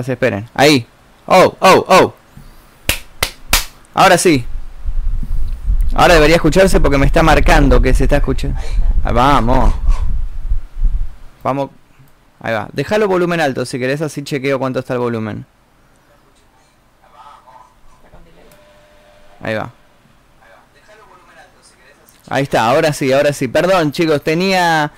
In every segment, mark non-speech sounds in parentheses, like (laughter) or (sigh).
Esperen. Ahí. Oh, oh, oh. Ahora sí. Ahora debería escucharse porque me está marcando que se está escuchando. vamos. Vamos. Ahí va. Déjalo volumen alto si querés, así chequeo cuánto está el volumen. Ahí va. Ahí está, ahora sí, ahora sí. Perdón, chicos, tenía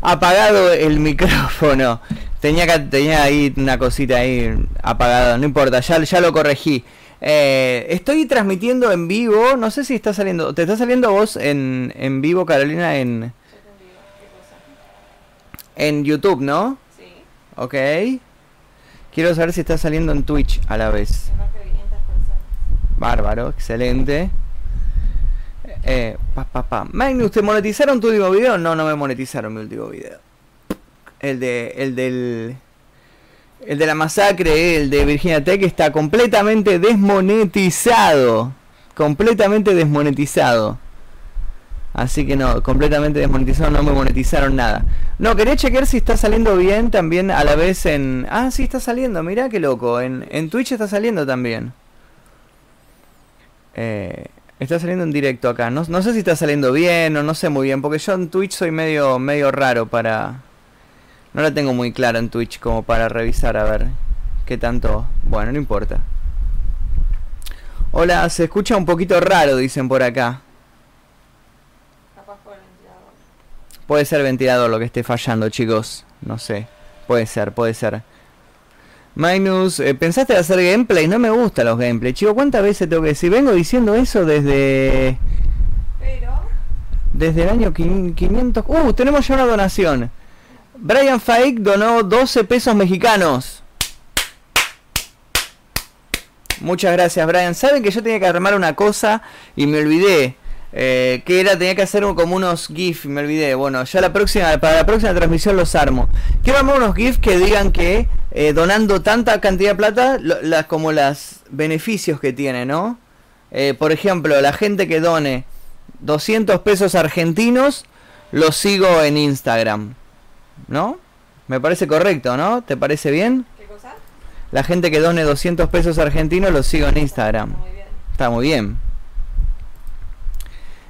apagado el micrófono. Tenía, tenía ahí una cosita ahí apagada, no importa, ya, ya lo corregí. Eh, estoy transmitiendo en vivo, no sé si está saliendo, ¿te está saliendo vos en, en vivo, Carolina, en, en YouTube, no? Sí. Ok. Quiero saber si está saliendo en Twitch a la vez. Bárbaro, excelente. Eh, pa, pa, pa. Magnus, ¿te monetizaron tu último video? No, no me monetizaron mi último video. El de. el del. El de la masacre, el de Virginia Tech, está completamente desmonetizado. Completamente desmonetizado. Así que no, completamente desmonetizado, no me monetizaron nada. No, quería chequear si está saliendo bien también a la vez en... Ah, sí, está saliendo, mirá qué loco. En, en Twitch está saliendo también. Eh, está saliendo en directo acá. No, no, sé si está saliendo bien o no sé muy bien, porque yo en Twitch soy medio, medio raro para... No la tengo muy clara en Twitch como para revisar a ver qué tanto... Bueno, no importa. Hola, se escucha un poquito raro, dicen por acá. Puede ser ventilador lo que esté fallando, chicos. No sé. Puede ser, puede ser. Minus, eh, ¿pensaste hacer gameplay? No me gustan los gameplays. Chico, ¿cuántas veces tengo que decir? Vengo diciendo eso desde... Pero... Desde el año 500... ¡Uh! Tenemos ya una donación. Brian Fake donó 12 pesos mexicanos. Muchas gracias, Brian. Saben que yo tenía que armar una cosa y me olvidé. Eh, que era, tenía que hacer como unos GIF, me olvidé. Bueno, ya la próxima, para la próxima transmisión los armo. Quiero armar unos GIF que digan que eh, donando tanta cantidad de plata, como los beneficios que tiene, ¿no? Eh, por ejemplo, la gente que done 200 pesos argentinos, los sigo en Instagram, ¿no? Me parece correcto, ¿no? ¿Te parece bien? ¿Qué cosa? La gente que done 200 pesos argentinos, los sigo en Instagram. Está muy bien. Está muy bien.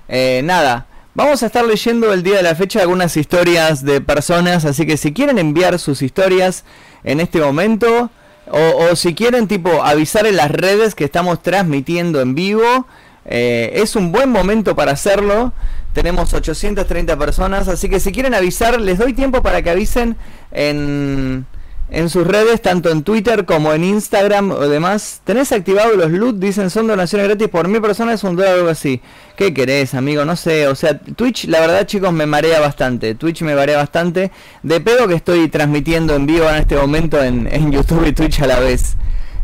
Eh, nada, vamos a estar leyendo el día de la fecha algunas historias de personas, así que si quieren enviar sus historias en este momento, o, si quieren tipo avisar en las redes que estamos transmitiendo en vivo, eh, es un buen momento para hacerlo. Tenemos 830 personas, así que si quieren avisar, les doy tiempo para que avisen en en sus redes, tanto en Twitter como en Instagram o demás. ¿Tenés activado los loot? Dicen son donaciones gratis por mi persona, es un dólar o algo así. ¿Qué querés, amigo? No sé. O sea, Twitch, la verdad, chicos, me marea bastante. Twitch me marea bastante. De pedo que estoy transmitiendo en vivo en este momento en, YouTube y Twitch a la vez.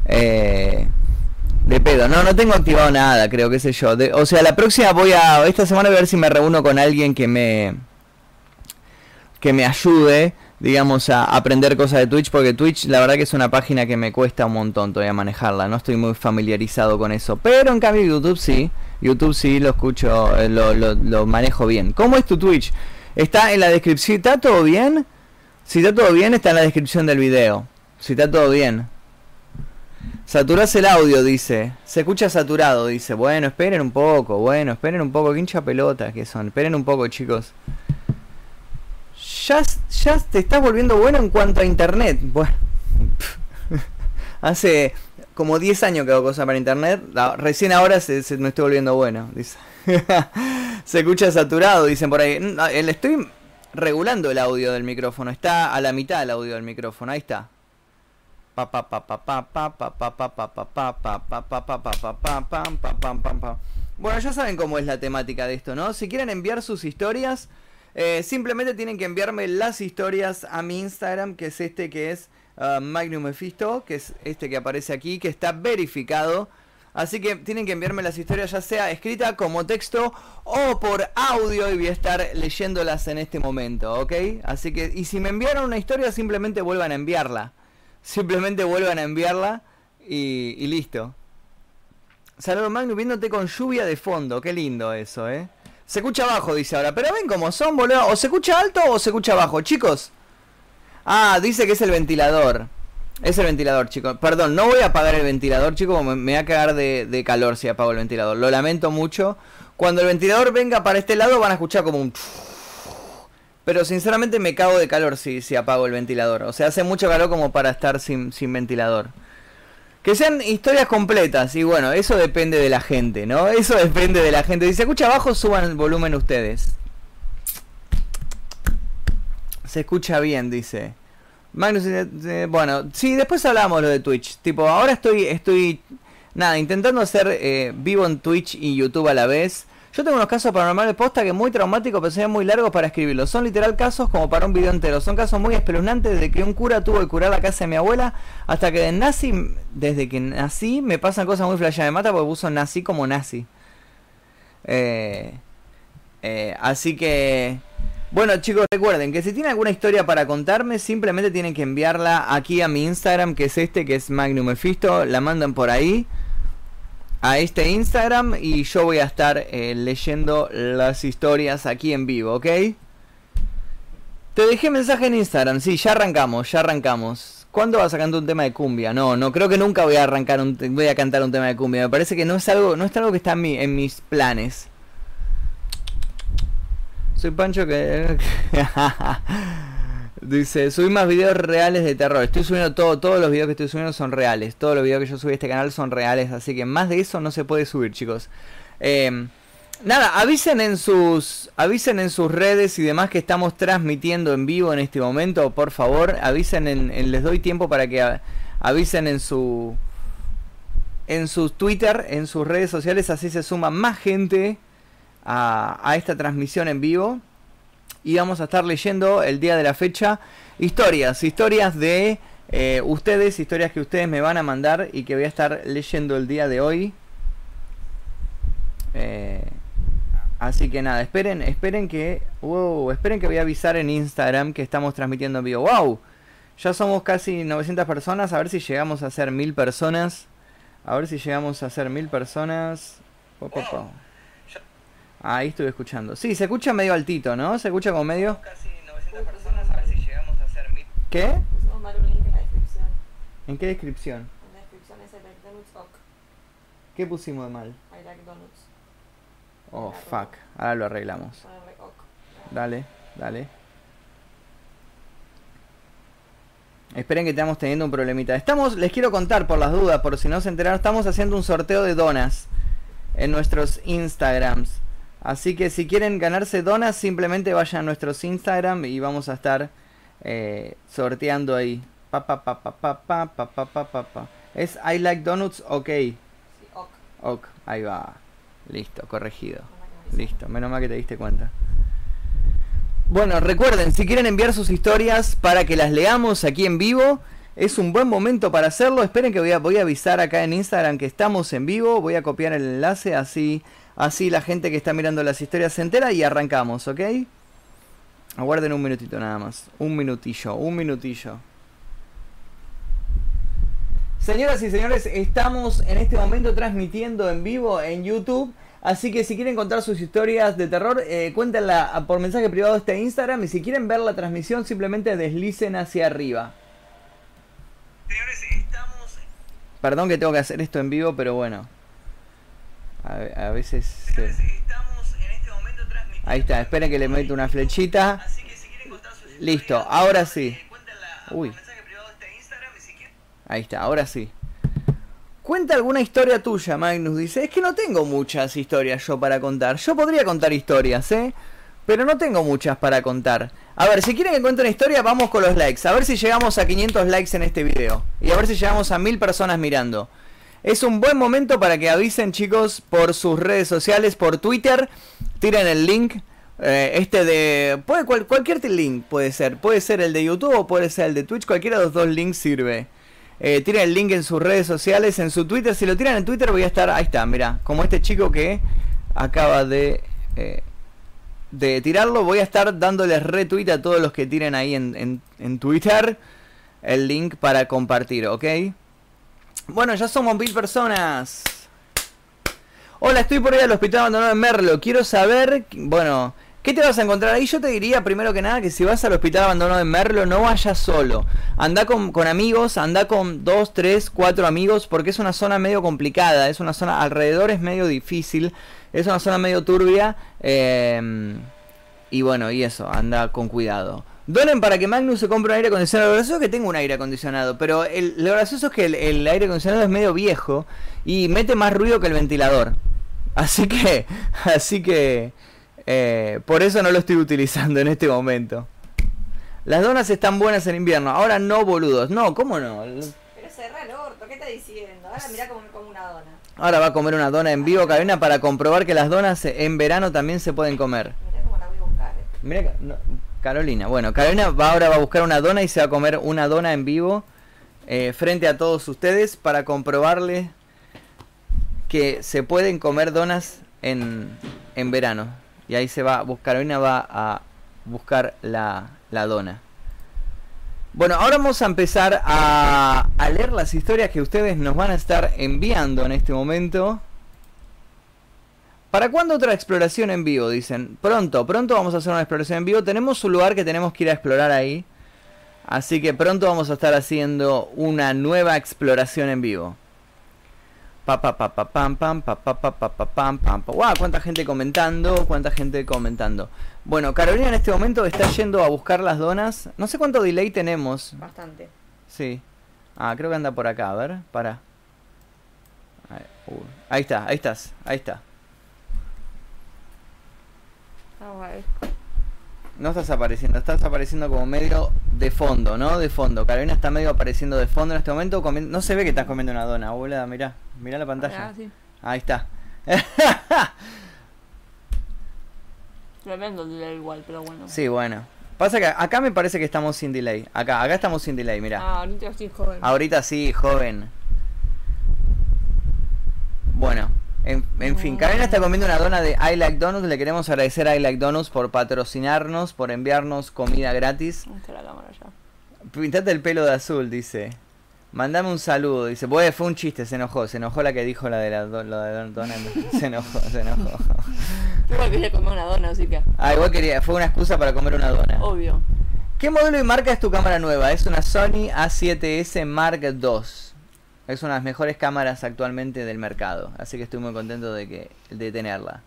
Eh, de pedo. No, no tengo activado nada, creo, qué sé yo. o sea, la próxima voy a. Esta semana voy a ver si me reúno con alguien que me. que me ayude digamos, a aprender cosas de Twitch, porque Twitch la verdad que es una página que me cuesta un montón todavía manejarla, no estoy muy familiarizado con eso, pero en cambio YouTube sí, YouTube sí lo escucho, eh, lo, lo, manejo bien. ¿Cómo es tu Twitch? Está en la descripción, ¿está todo bien? Si está todo bien, está en la descripción del video. Si está todo bien. Saturás el audio, dice. Se escucha saturado, dice. Bueno, esperen un poco, bueno, esperen un poco. hincha pelota que son. Esperen un poco, chicos ya, ya te estás volviendo bueno en cuanto a internet. Bueno, (laughs) hace como 10 años que hago cosas para internet. Recién ahora se, me estoy volviendo bueno. Dice. (laughs) se escucha saturado, dicen por ahí. Le estoy regulando el audio del micrófono. Está a la mitad el audio del micrófono. Ahí está. Bueno, ya saben cómo es la temática de esto, ¿no? Si quieren enviar sus historias, eh, simplemente tienen que enviarme las historias a mi Instagram, que es este que es uh, Magnum Mephisto, que es este que aparece aquí, que está verificado. Así que tienen que enviarme las historias ya sea escrita como texto o por audio y voy a estar leyéndolas en este momento, ¿ok? Así que, y si me enviaron una historia, simplemente vuelvan a enviarla. Simplemente vuelvan a enviarla y, listo. Saludos Magnum, viéndote con lluvia de fondo, qué lindo eso, ¿eh? Se escucha bajo, dice ahora. Pero ven cómo son, boludo. O se escucha alto o se escucha bajo, chicos. Ah, dice que es el ventilador. Es el ventilador, chicos. Perdón, no voy a apagar el ventilador, chicos, me, me va a cagar de, de calor si apago el ventilador. Lo lamento mucho. Cuando el ventilador venga para este lado van a escuchar como un... Pero sinceramente me cago de calor si, si apago el ventilador. O sea, hace mucho calor como para estar sin, sin ventilador. Que sean historias completas. Y bueno, eso depende de la gente, ¿no? (laughs) Eso depende de la gente. Si se escucha abajo, suban el volumen ustedes. Se escucha bien, dice. Magnus, eh, eh, bueno, sí, después hablamos lo de Twitch. Tipo, ahora estoy, estoy, nada, intentando hacer eh, vivo en Twitch y YouTube a la vez. Yo tengo unos casos paranormales posta que muy traumáticos, pero sean muy largos para escribirlos. Son literal casos como para un video entero. Son casos muy espeluznantes desde que un cura tuvo que curar la casa de mi abuela hasta que de nazi, desde que nací me pasan cosas muy flashadas. Me mata porque puso nazi como nazi. Eh, eh, así que... Bueno chicos, recuerden que si tienen alguna historia para contarme, simplemente tienen que enviarla aquí a mi Instagram, que es este, que es Magnum Mephisto. La mandan por ahí a este Instagram y yo voy a estar eh, leyendo las historias aquí en vivo, ¿ok? Te dejé mensaje en Instagram, sí, ya arrancamos, ya arrancamos. ¿Cuándo vas a cantar un tema de cumbia? No, no creo que nunca voy a arrancar voy a cantar un tema de cumbia. Me parece que no es algo, no es algo que está en, en mis planes. Soy Pancho que... (laughs) (laughs) Dice, subí más videos reales de terror. Estoy subiendo todo, todos los videos que estoy subiendo son reales. Todos los videos que yo subí a este canal son reales. Así que más de eso no se puede subir, chicos. Eh, nada, avisen en sus. Avisen en sus redes y demás que estamos transmitiendo en vivo en este momento. Por favor, avisen en. les doy tiempo para que avisen en su. En su Twitter, en sus redes sociales, así se suma más gente a, a esta transmisión en vivo y vamos a estar leyendo el día de la fecha historias, historias de eh, ustedes, historias que ustedes me van a mandar y que voy a estar leyendo el día de hoy. Eh, así que nada, esperen, esperen que, wow, esperen que voy a avisar en Instagram que estamos transmitiendo en vivo. Wow, ya somos casi 900 personas, a ver si llegamos a ser mil personas. A ver si llegamos a ser mil personas. Ahí estuve escuchando. Sí, se escucha medio altito, ¿no? Se escucha como medio. Casi 900 personas, a ver si llegamos a hacer mil. ¿Qué? Pusimos mal un link en la descripción. ¿En qué descripción? En la descripción es I like donuts ok. ¿Qué pusimos de mal? I like donuts. Oh, fuck. Ahora lo arreglamos. Dale, dale. Esperen que estamos teniendo un problemita. Estamos, les quiero contar por las dudas, por si no se enteraron, estamos haciendo un sorteo de donas en nuestros Instagrams. Así que si quieren ganarse donas, simplemente vayan a nuestros Instagram y vamos a estar eh, sorteando ahí. Pa, pa, pa, pa, pa, pa, pa, pa, pa, pa. Es I like donuts, ok. Sí, ok. Ok, ahí va. Listo, corregido. Listo, menos mal que te diste cuenta. Bueno, recuerden, si quieren enviar sus historias para que las leamos aquí en vivo, es un buen momento para hacerlo. Esperen que voy a, voy a avisar acá en Instagram que estamos en vivo. Voy a copiar el enlace así Así la gente que está mirando las historias se entera y arrancamos, ¿ok? Aguarden un minutito nada más. Un minutillo, un minutillo. Señoras y señores, estamos en este momento transmitiendo en vivo en YouTube. Así que si quieren contar sus historias de terror, eh, cuéntenla por mensaje privado de este Instagram. Y si quieren ver la transmisión, simplemente deslicen hacia arriba. Señores, estamos... Perdón que tengo que hacer esto en vivo, pero bueno. A, veces... Ahí está, esperen que le meto una flechita. Listo, ahora sí. Uy. Ahí está, ahora sí. Cuenta alguna historia tuya, Magnus. Dice, es que no tengo muchas historias yo para contar. Yo podría contar historias, ¿eh? Pero no tengo muchas para contar. A ver, si quieren que cuente una historia, vamos con los likes. A ver si llegamos a 500 likes en este video. Y a ver si llegamos a 1000 personas mirando. Es un buen momento para que avisen chicos por sus redes sociales, por Twitter. Tiren el link. Eh, este de... Puede, cualquier link puede ser. Puede ser el de YouTube o puede ser el de Twitch. Cualquiera de los dos links sirve. Eh, tiren el link en sus redes sociales, en su Twitter. Si lo tiran en Twitter voy a estar... Ahí está, mira. Como este chico que acaba de... Eh, de tirarlo. Voy a estar dándoles retweet a todos los que tiren ahí en, en, en Twitter. El link para compartir, ¿ok? Bueno, ya somos mil personas. Hola, estoy por ahí al hospital abandonado de Merlo. Quiero saber, bueno, ¿Qué te vas a encontrar ahí? Yo te diría primero que nada que si vas al hospital abandonado de Merlo no vayas solo. Anda con, con amigos, anda con dos, tres, cuatro amigos porque es una zona medio complicada, es una zona alrededor es medio difícil, es una zona medio turbia eh, y bueno, y eso, anda con cuidado. Donen para que Magnus se compre un aire acondicionado. Lo gracioso es que tengo un aire acondicionado, pero el, lo gracioso es que el, el aire acondicionado es medio viejo y mete más ruido que el ventilador. Así que, (laughs) así que eh, por eso no lo estoy utilizando en este momento. Las donas están buenas en invierno. Ahora no, boludos. No, ¿cómo no? Pero cerra el orto, ¿qué está diciendo? Ahora mirá cómo me como una dona. Ahora va a comer una dona en vivo, Carolina, para comprobar que las donas en verano también se pueden comer. Mirá cómo la voy a buscar. eh. Mira, no, Carolina. Bueno, Carolina va, ahora va a buscar una dona y se va a comer una dona en vivo eh, frente a todos ustedes para comprobarle que se pueden comer donas en, en verano. Y ahí se va, Carolina va a buscar la, la dona. Bueno, ahora vamos a empezar a, a leer las historias que ustedes nos van a estar enviando en este momento. ¿Para cuándo otra exploración en vivo? Dicen. Pronto, pronto vamos a hacer una exploración en vivo. Tenemos un lugar que tenemos que ir a explorar ahí. Así que pronto vamos a estar haciendo una nueva exploración en vivo. Pa pa pa pa pam pam pa pa pa pa pa pam pam pa. Guau, cuánta gente comentando, cuánta gente comentando. Bueno, Carolina en este momento está yendo a buscar las donas. No sé cuánto delay tenemos. Bastante. Sí. Ah, creo que anda por acá, a ver, para. Ahí, uh, ahí está, ahí estás, ahí está. No estás apareciendo, estás apareciendo como medio de fondo, ¿no? De fondo. Carolina está medio apareciendo de fondo en este momento. No se ve que estás comiendo una dona, boluda, mirá. Mirá la pantalla. Ah, sí. Ahí está. (laughs) Tremendo delay igual, pero bueno. sí, bueno. Pasa que acá me parece que estamos sin delay. Acá, acá estamos sin delay, mirá. Ah, ahorita estoy joven. Ahorita sí, joven. Bueno, en, en fin, Carolina está comiendo una dona de I Like Donuts. Le queremos agradecer a I Like Donuts por patrocinarnos, por enviarnos comida gratis. ¿Dónde está la cámara ya? Pintate el pelo de azul, dice. Mandame un saludo. Dice, pues fue un chiste, se enojó. Se enojó la que dijo la de la, do- de dona. (laughs) Se enojó, se enojó. Igual quería comer una dona, así que. Ah, igual quería, fue una excusa para comer una dona. Obvio. ¿Qué modelo y marca es tu cámara nueva? Es una Sony A7S Mark II. Es una de las mejores cámaras actualmente del mercado. Así que estoy muy contento de, que, de tenerla.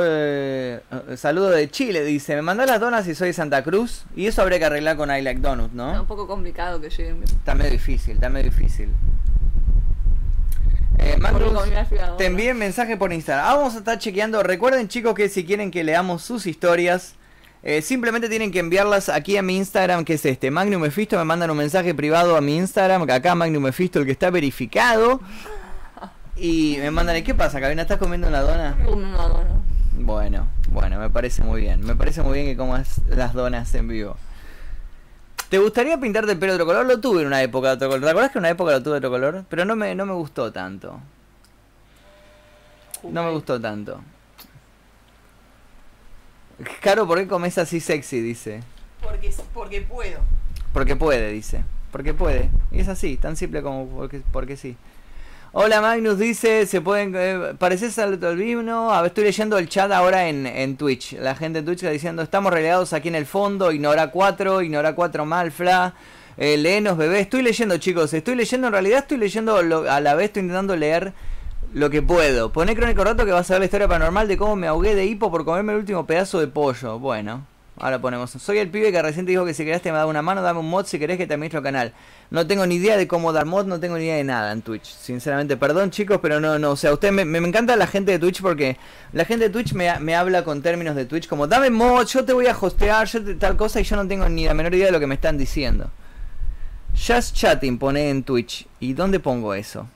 Eh, saludo de Chile, dice. Me mandó las donas y soy de Santa Cruz. Y eso habría que arreglar con I Like Donuts, ¿no? un poco complicado que lleguen. Está medio difícil, está medio difícil. Eh, Magnus, te envié mensaje por Instagram. Ah, vamos a estar chequeando. Recuerden, chicos, que si quieren que leamos sus historias, eh, simplemente tienen que enviarlas aquí a mi Instagram, que es este. Magnum Mephisto, me mandan un mensaje privado a mi Instagram. que Acá Magnum Mephisto, el que está verificado. Y me mandan, ¿qué pasa, Cabina? ¿Estás comiendo una dona? Comí una dona. Bueno, bueno, me parece muy bien. Me parece muy bien que comas las donas en vivo. ¿Te gustaría pintarte el pelo de otro color? Lo tuve en una época de otro color. ¿Te acuerdas que en una época lo tuve de otro color? Pero no me, no me gustó tanto. No me gustó tanto. Caro, ¿por qué comes así sexy? Dice. Porque, porque puedo. Porque puede, dice. Porque puede. Y es así, tan simple como porque, porque sí. Hola Magnus dice, se pueden... Eh, ¿Pareces al albino? A ver, estoy leyendo el chat ahora en, en Twitch. La gente en Twitch está diciendo, estamos relegados aquí en el fondo, ignora 4, ignora 4 malfla. Eh, léenos bebé. Estoy leyendo chicos, estoy leyendo, en realidad estoy leyendo, lo- a la vez estoy intentando leer lo que puedo. Poné crónico rato que vas a ver la historia paranormal de cómo me ahogué de hipo por comerme el último pedazo de pollo. Bueno, ahora ponemos. Soy el pibe que recién te dijo que si querés te me da una mano, dame un mod si querés que te administro el canal. No tengo ni idea de cómo dar mod, no tengo ni idea de nada en Twitch. Sinceramente, perdón chicos, pero no, no. O sea, usted me, me encanta la gente de Twitch porque la gente de Twitch me, habla con términos de Twitch como dame mod, yo te voy a hostear, yo tal cosa y yo no tengo ni la menor idea de lo que me están diciendo. Just Chatting pone en Twitch. ¿Y dónde pongo eso?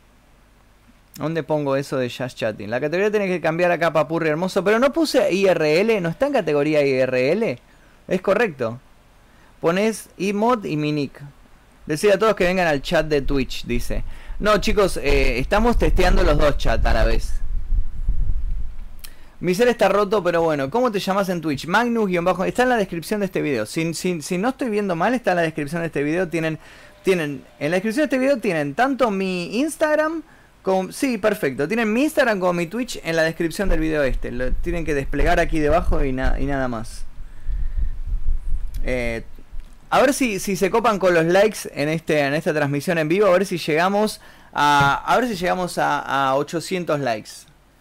¿Dónde pongo eso de Just Chatting? La categoría tiene que cambiar acá, papurri hermoso. Pero no puse IRL, ¿no está en categoría IRL? Es correcto. Pones imod y mi nick. Decir a todos que vengan al chat de Twitch, dice. No, chicos, eh, estamos testeando los dos chats a la vez. Mi ser está roto, pero bueno, ¿cómo te llamas en Twitch? Magnus-bajo. Está en la descripción de este video. Si no estoy viendo mal, está en la descripción de este video. Tienen, tienen, en la descripción de este video tienen tanto mi Instagram Sí, perfecto. Tienen mi Instagram como mi Twitch en la descripción del video este. Lo tienen que desplegar aquí debajo y, na- y nada más. Eh, a ver si, se copan con los likes en este en esta transmisión en vivo. A ver si llegamos a a ver si llegamos a, a 800 likes.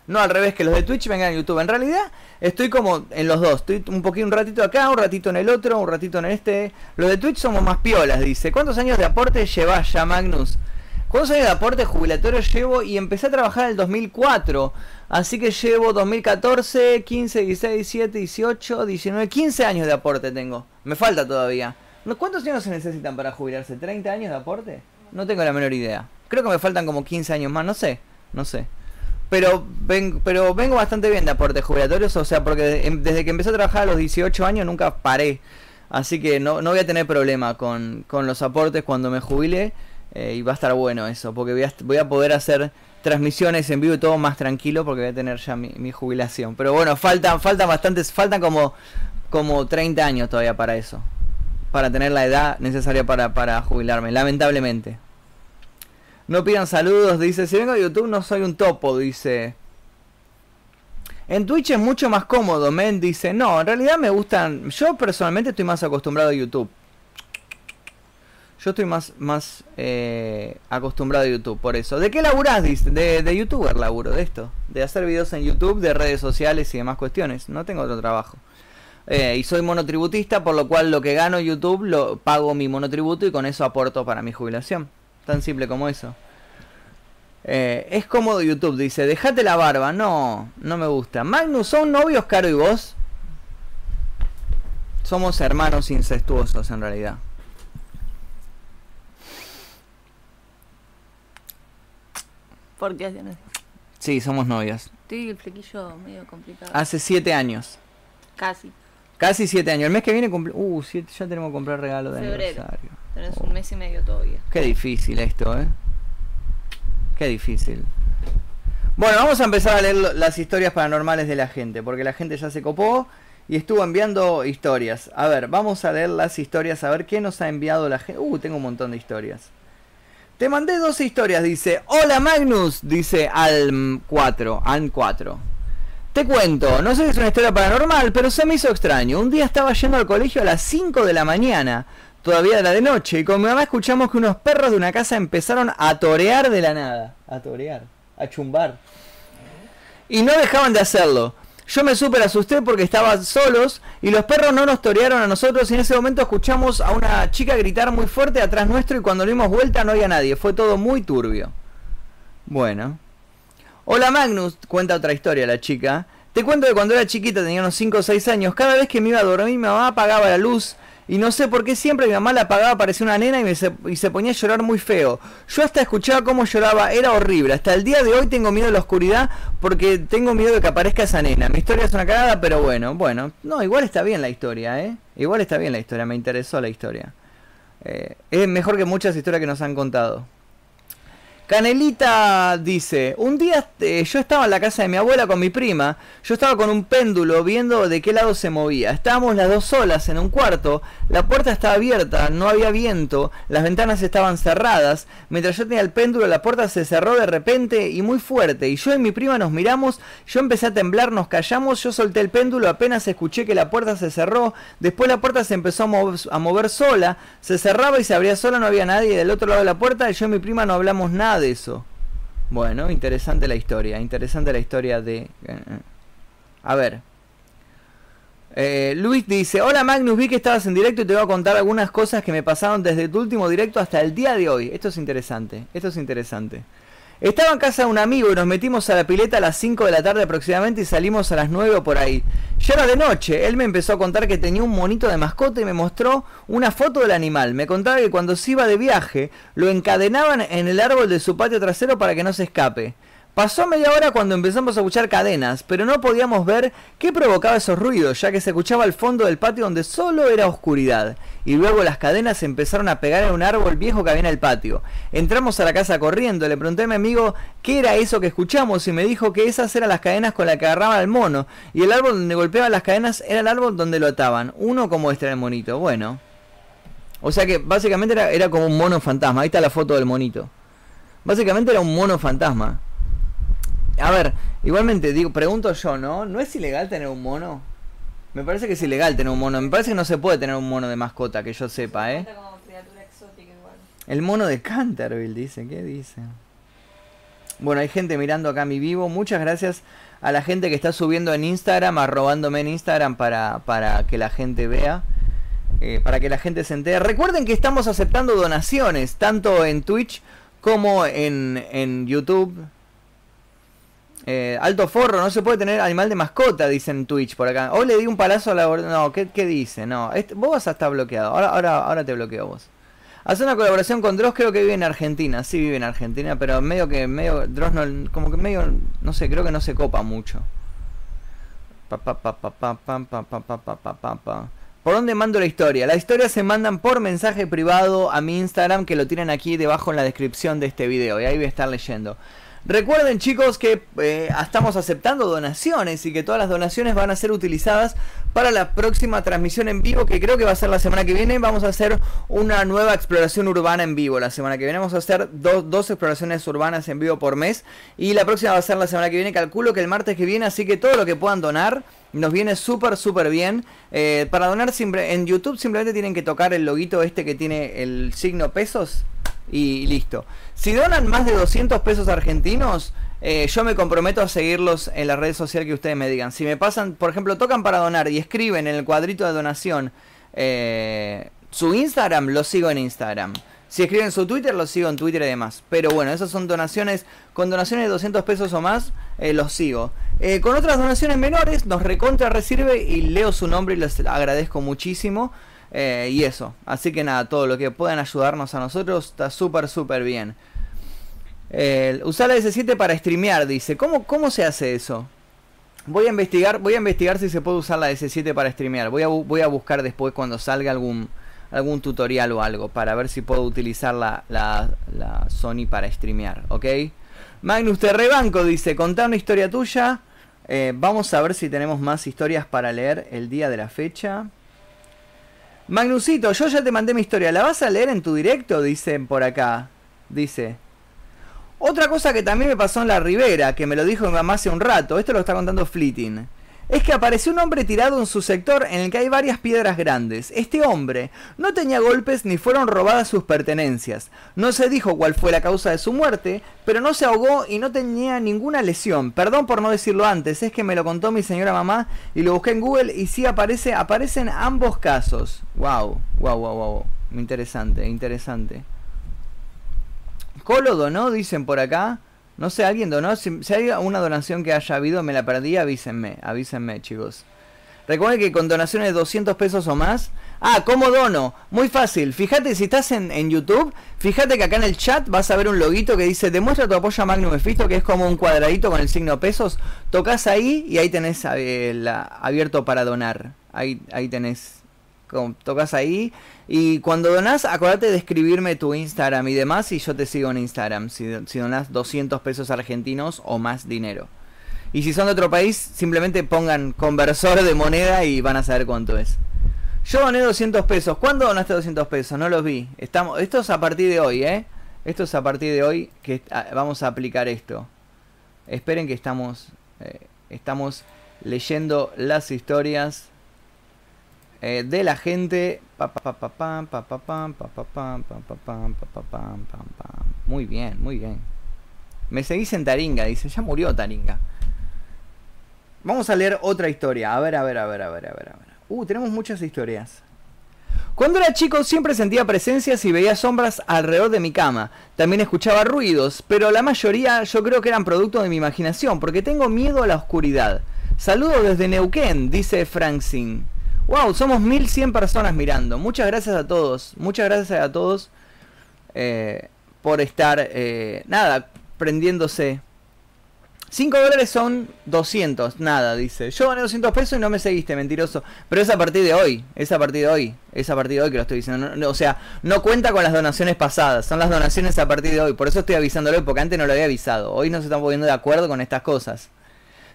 No al revés que los de Twitch vengan a YouTube. En realidad estoy como en los dos. Estoy un poquito un ratito acá, un ratito en el otro, un ratito en este. Los de Twitch somos más piolas, dice. ¿Cuántos años de aporte llevas ya, Magnus? ¿Cuántos años de aporte jubilatorio llevo? Y empecé a trabajar en el 2004. Así que llevo 2014, 15, 16, 17, 18, 19, 15 años de aporte tengo. Me falta todavía. ¿Cuántos años se necesitan para jubilarse? ¿30 años de aporte? No tengo la menor idea. Creo que me faltan como 15 años más, no sé. No sé. Pero, pero vengo bastante bien de aportes jubilatorios, o sea, porque em- desde que empecé a trabajar a los 18 años nunca paré. Así que no, no voy a tener problema con, con los aportes cuando me jubile. Eh, y va a estar bueno eso, porque voy a, voy a poder hacer transmisiones en vivo y todo más tranquilo porque voy a tener ya mi, jubilación. Pero bueno, faltan, faltan bastantes, faltan como, como 30 años todavía para eso. Para tener la edad necesaria para, para jubilarme, lamentablemente. No pidan saludos, dice. Si vengo a YouTube no soy un topo, dice. En Twitch es mucho más cómodo, men, dice. No, en realidad me gustan. Yo personalmente estoy más acostumbrado a YouTube. Yo estoy más, más eh, acostumbrado a YouTube, por eso. ¿De qué laburás? De, de youtuber laburo, de esto. De hacer videos en YouTube, de redes sociales y demás cuestiones. No tengo otro trabajo. Eh, y soy monotributista, por lo cual lo que gano YouTube lo pago mi monotributo y con eso aporto para mi jubilación. Tan simple como eso. Eh, es cómodo YouTube, dice. Dejate la barba. No, no me gusta. Magnus, ¿son novios, Caro y vos? Somos hermanos incestuosos en realidad. ¿Por qué hacen eso? Sí, somos novios. Estoy el flequillo medio complicado. Hace siete años. Casi. Casi siete años. El mes que viene cumple... Uh, siete- ya tenemos que comprar regalo de Febrero. aniversario. Tenés Oh. un mes y medio todavía. Qué difícil esto, ¿eh? Qué difícil. Bueno, vamos a empezar a leer las historias paranormales de la gente, porque la gente ya se copó y estuvo enviando historias. A ver, vamos a leer las historias, a ver qué nos ha enviado la gente. Uh, tengo un montón de historias. Te mandé 12 historias, dice. Hola Magnus, dice Alm4, Alm4. Te cuento, no sé si es una historia paranormal, pero se me hizo extraño. Un día estaba yendo al colegio a las 5 de la mañana, todavía era de noche, y con mi mamá escuchamos que unos perros de una casa empezaron a torear de la nada. A torear, a chumbar. Y no dejaban de hacerlo. Yo me súper asusté porque estaban solos y los perros no nos torearon a nosotros y en ese momento escuchamos a una chica gritar muy fuerte atrás nuestro y cuando dimos vuelta no había nadie. Fue todo muy turbio. Bueno. Hola Magnus, cuenta otra historia la chica. Te cuento que cuando era chiquita, tenía unos 5 o 6 años, cada vez que me iba a dormir mi mamá apagaba la luz y no sé por qué siempre mi mamá la apagaba, parecía una nena y, me se, y se ponía a llorar muy feo. Yo hasta escuchaba cómo lloraba, era horrible. Hasta el día de hoy tengo miedo de la oscuridad porque tengo miedo de que aparezca esa nena. Mi historia es una cagada, pero bueno, bueno. No, igual está bien la historia, ¿eh? Igual está bien la historia, me interesó la historia. Eh, es mejor que muchas historias que nos han contado. Canelita dice, un día eh, yo estaba en la casa de mi abuela con mi prima, yo estaba con un péndulo viendo de qué lado se movía, estábamos las dos solas en un cuarto, la puerta estaba abierta, no había viento, las ventanas estaban cerradas, mientras yo tenía el péndulo la puerta se cerró de repente y muy fuerte, y yo y mi prima nos miramos, yo empecé a temblar, nos callamos, yo solté el péndulo, apenas escuché que la puerta se cerró, después la puerta se empezó a a mover sola, se cerraba y se abría sola, no había nadie del otro lado de la puerta, y yo y mi prima no hablamos nada de eso. Bueno, interesante la historia, interesante la historia de... eh, A ver. Eh, Luis dice, hola Magnus, vi que estabas en directo y te voy a contar algunas cosas que me pasaron desde tu último directo hasta el día de hoy. Esto es interesante, esto es interesante. Estaba en casa de un amigo y nos metimos a la pileta a las 5 de la tarde aproximadamente y salimos a las 9 o por ahí. Ya era de noche, él me empezó a contar que tenía un monito de mascota y me mostró una foto del animal. Me contaba que cuando se iba de viaje lo encadenaban en el árbol de su patio trasero para que no se escape. Pasó media hora cuando empezamos a escuchar cadenas, pero no podíamos ver qué provocaba esos ruidos, ya que se escuchaba al fondo del patio donde solo era oscuridad. Y luego las cadenas se empezaron a pegar en un árbol viejo que había en el patio. Entramos a la casa corriendo, le pregunté a mi amigo qué era eso que escuchamos y me dijo que esas eran las cadenas con las que agarraban al mono. Y el árbol donde golpeaban las cadenas era el árbol donde lo ataban. Uno como este era el monito. Bueno. O sea que básicamente era, era como un mono fantasma. Ahí está la foto del monito. Básicamente era un mono fantasma. A ver, igualmente digo, pregunto yo, ¿no? ¿No es ilegal tener un mono? Me parece que es ilegal tener un mono. Me parece que no se puede tener un mono de mascota, que yo sepa, ¿eh? Cuenta como criatura exótica igual. El mono de Canterville, dice. ¿Qué dice? Bueno, hay gente mirando acá mi vivo. Muchas gracias a la gente que está subiendo en Instagram, arrobándome en Instagram para, para que la gente vea. eh, para que la gente se entere. Recuerden que estamos aceptando donaciones, tanto en Twitch como en, en YouTube. Eh, alto forro, no se puede tener animal de mascota, dice en Twitch por acá. Hoy le di un palazo a la... No, ¿qué, qué dice? No, este- vos vas a estar bloqueado. Ahora, ahora, ahora te bloqueo vos. Hace una colaboración con Dross, creo que vive en Argentina. Sí, vive en Argentina, pero medio que, medio, Dross no, como que medio, no sé, creo que no se copa mucho. Pa, pa, pa, pa, pa, pa, pa, pa, pa, pa, pa. ¿Por dónde mando la historia? La historia se mandan por mensaje privado a mi Instagram, que lo tienen aquí debajo en la descripción de este video, y ahí voy a estar leyendo. Recuerden chicos que eh, estamos aceptando donaciones y que todas las donaciones van a ser utilizadas para la próxima transmisión en vivo que creo que va a ser la semana que viene. Vamos a hacer una nueva exploración urbana en vivo la semana que viene. Vamos a hacer do- dos exploraciones urbanas en vivo por mes y la próxima va a ser la semana que viene. Calculo que el martes que viene, así que todo lo que puedan donar nos viene súper, súper bien. Eh, para donar en YouTube simplemente tienen que tocar el loguito este que tiene el signo pesos y listo. Si donan más de 200 pesos argentinos, eh, yo me comprometo a seguirlos en la red social que ustedes me digan. Si me pasan, por ejemplo, tocan para donar y escriben en el cuadrito de donación eh, su Instagram, lo sigo en Instagram. Si escriben su Twitter, lo sigo en Twitter y demás. Pero bueno, esas son donaciones. Con donaciones de 200 pesos o más, eh, los sigo. Con otras donaciones menores, nos recontra recibe y leo su nombre y les agradezco muchísimo. Eh, y eso. Así que nada, todo lo que puedan ayudarnos a nosotros está súper, súper bien. Usar la S7 para streamear, dice. ¿Cómo, ¿Cómo se hace eso? Voy a investigar, voy a investigar si se puede usar la S7 para streamear. Voy a, voy a buscar después cuando salga algún, algún tutorial o algo para ver si puedo utilizar la, la, Sony para streamear, ¿ok? Magnus Terrebanco dice, contá una historia tuya. Eh, vamos a ver si tenemos más historias para leer el día de la fecha. Magnusito, yo ya te mandé mi historia. ¿La vas a leer en tu directo? Dicen por acá. Dice. Otra cosa que también me pasó en la Ribera, que me lo dijo mi mamá hace un rato, esto lo está contando Fleeting, es que apareció un hombre tirado en su sector en el que hay varias piedras grandes. Este hombre no tenía golpes ni fueron robadas sus pertenencias. No se dijo cuál fue la causa de su muerte, pero no se ahogó y no tenía ninguna lesión. Perdón por no decirlo antes, es que me lo contó mi señora mamá y lo busqué en Google y sí aparece, aparecen ambos casos. Wow, wow, wow, wow. Interesante, interesante. Colo donó, dicen por acá. No sé, alguien donó. Si, hay una donación que haya habido, me la perdí, avísenme, avísenme, chicos. Recuerden que con donaciones de 200 pesos o más. Ah, ¿cómo dono? Muy fácil. Fíjate, si estás en, en YouTube, fíjate que acá en el chat vas a ver un loguito que dice Demuestra tu apoyo a Magnum Mephisto, que es como un cuadradito con el signo pesos. Tocas ahí y ahí tenés eh, abierto para donar. Ahí, ahí tenés. Como, tocas ahí y cuando donás, acordate de escribirme tu Instagram y demás y yo te sigo en Instagram si, si donás 200 pesos argentinos o más dinero. Y si son de otro país, simplemente pongan conversor de moneda y van a saber cuánto es. Yo doné 200 pesos. ¿Cuándo donaste 200 pesos? No los vi. Estamos, esto es a partir de hoy, ¿eh? Esto es a partir de hoy que ah, vamos a aplicar esto. Esperen que estamos, eh, estamos leyendo las historias eh, de la gente. Muy bien, muy bien. Me seguís en Taringa, dice. Ya murió Taringa. Vamos a leer otra historia. A ver, a ver, a ver, a ver, a ver, a ver. Uh, tenemos muchas historias. Cuando era chico siempre sentía presencias y veía sombras alrededor de mi cama. También escuchaba ruidos, pero la mayoría yo creo que eran producto de mi imaginación, porque tengo miedo a la oscuridad. Saludos desde Neuquén, dice Francine. Wow, somos 1100 personas mirando. Muchas gracias a todos. Muchas gracias a todos eh, por estar, eh, nada, prendiéndose. 5 dólares son 200, nada, dice. Yo gané 200 pesos y no me seguiste, mentiroso. Pero es a partir de hoy, es a partir de hoy, es a partir de hoy que lo estoy diciendo. O sea, no cuenta con las donaciones pasadas, son las donaciones a partir de hoy. Por eso estoy avisándolo, porque antes no lo había avisado. Hoy no se están poniendo de acuerdo con estas cosas.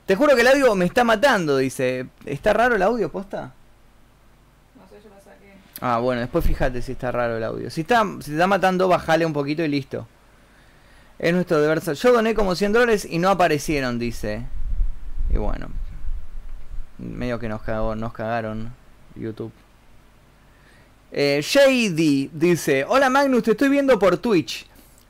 Te juro que el audio me está matando, dice. ¿Está raro el audio, posta? No sé, yo lo saqué. Ah, bueno, después fíjate si está raro el audio. Si está, si te está matando, bajale un poquito y listo. Es nuestro deber. Yo doné como 100 dólares y no aparecieron, dice. Y bueno. Medio que nos, cagó, nos cagaron YouTube. Eh, Shady dice, hola Magnus, te estoy viendo por Twitch.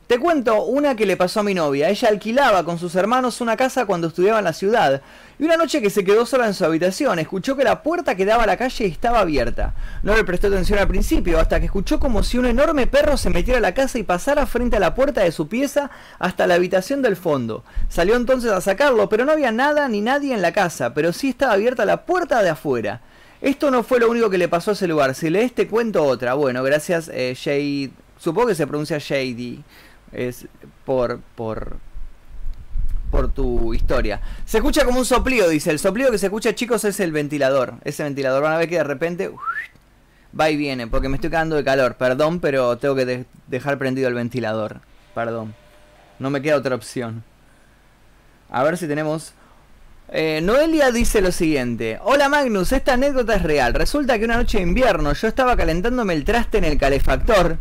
Te cuento una que le pasó a mi novia. Ella alquilaba con sus hermanos una casa cuando estudiaba en la ciudad. Y una noche que se quedó sola en su habitación, escuchó que la puerta que daba a la calle estaba abierta. No le prestó atención al principio, hasta que escuchó como si un enorme perro se metiera a la casa y pasara frente a la puerta de su pieza hasta la habitación del fondo. Salió entonces a sacarlo, pero no había nada ni nadie en la casa, pero sí estaba abierta la puerta de afuera. Esto no fue lo único que le pasó a ese lugar. Si lees te cuento otra. Bueno, gracias eh, Shade. Supongo que se pronuncia Shady. Es por por por tu historia. Se escucha como un soplido, dice. El soplido que se escucha, chicos, es el ventilador. Ese ventilador. Van a ver que de repente va y viene, porque me estoy cagando de calor. Perdón, pero tengo que de- dejar prendido el ventilador. Perdón. No me queda otra opción. A ver si tenemos eh, Noelia dice lo siguiente. Hola Magnus, esta anécdota es real. Resulta que una noche de invierno yo estaba calentándome el traste en el calefactor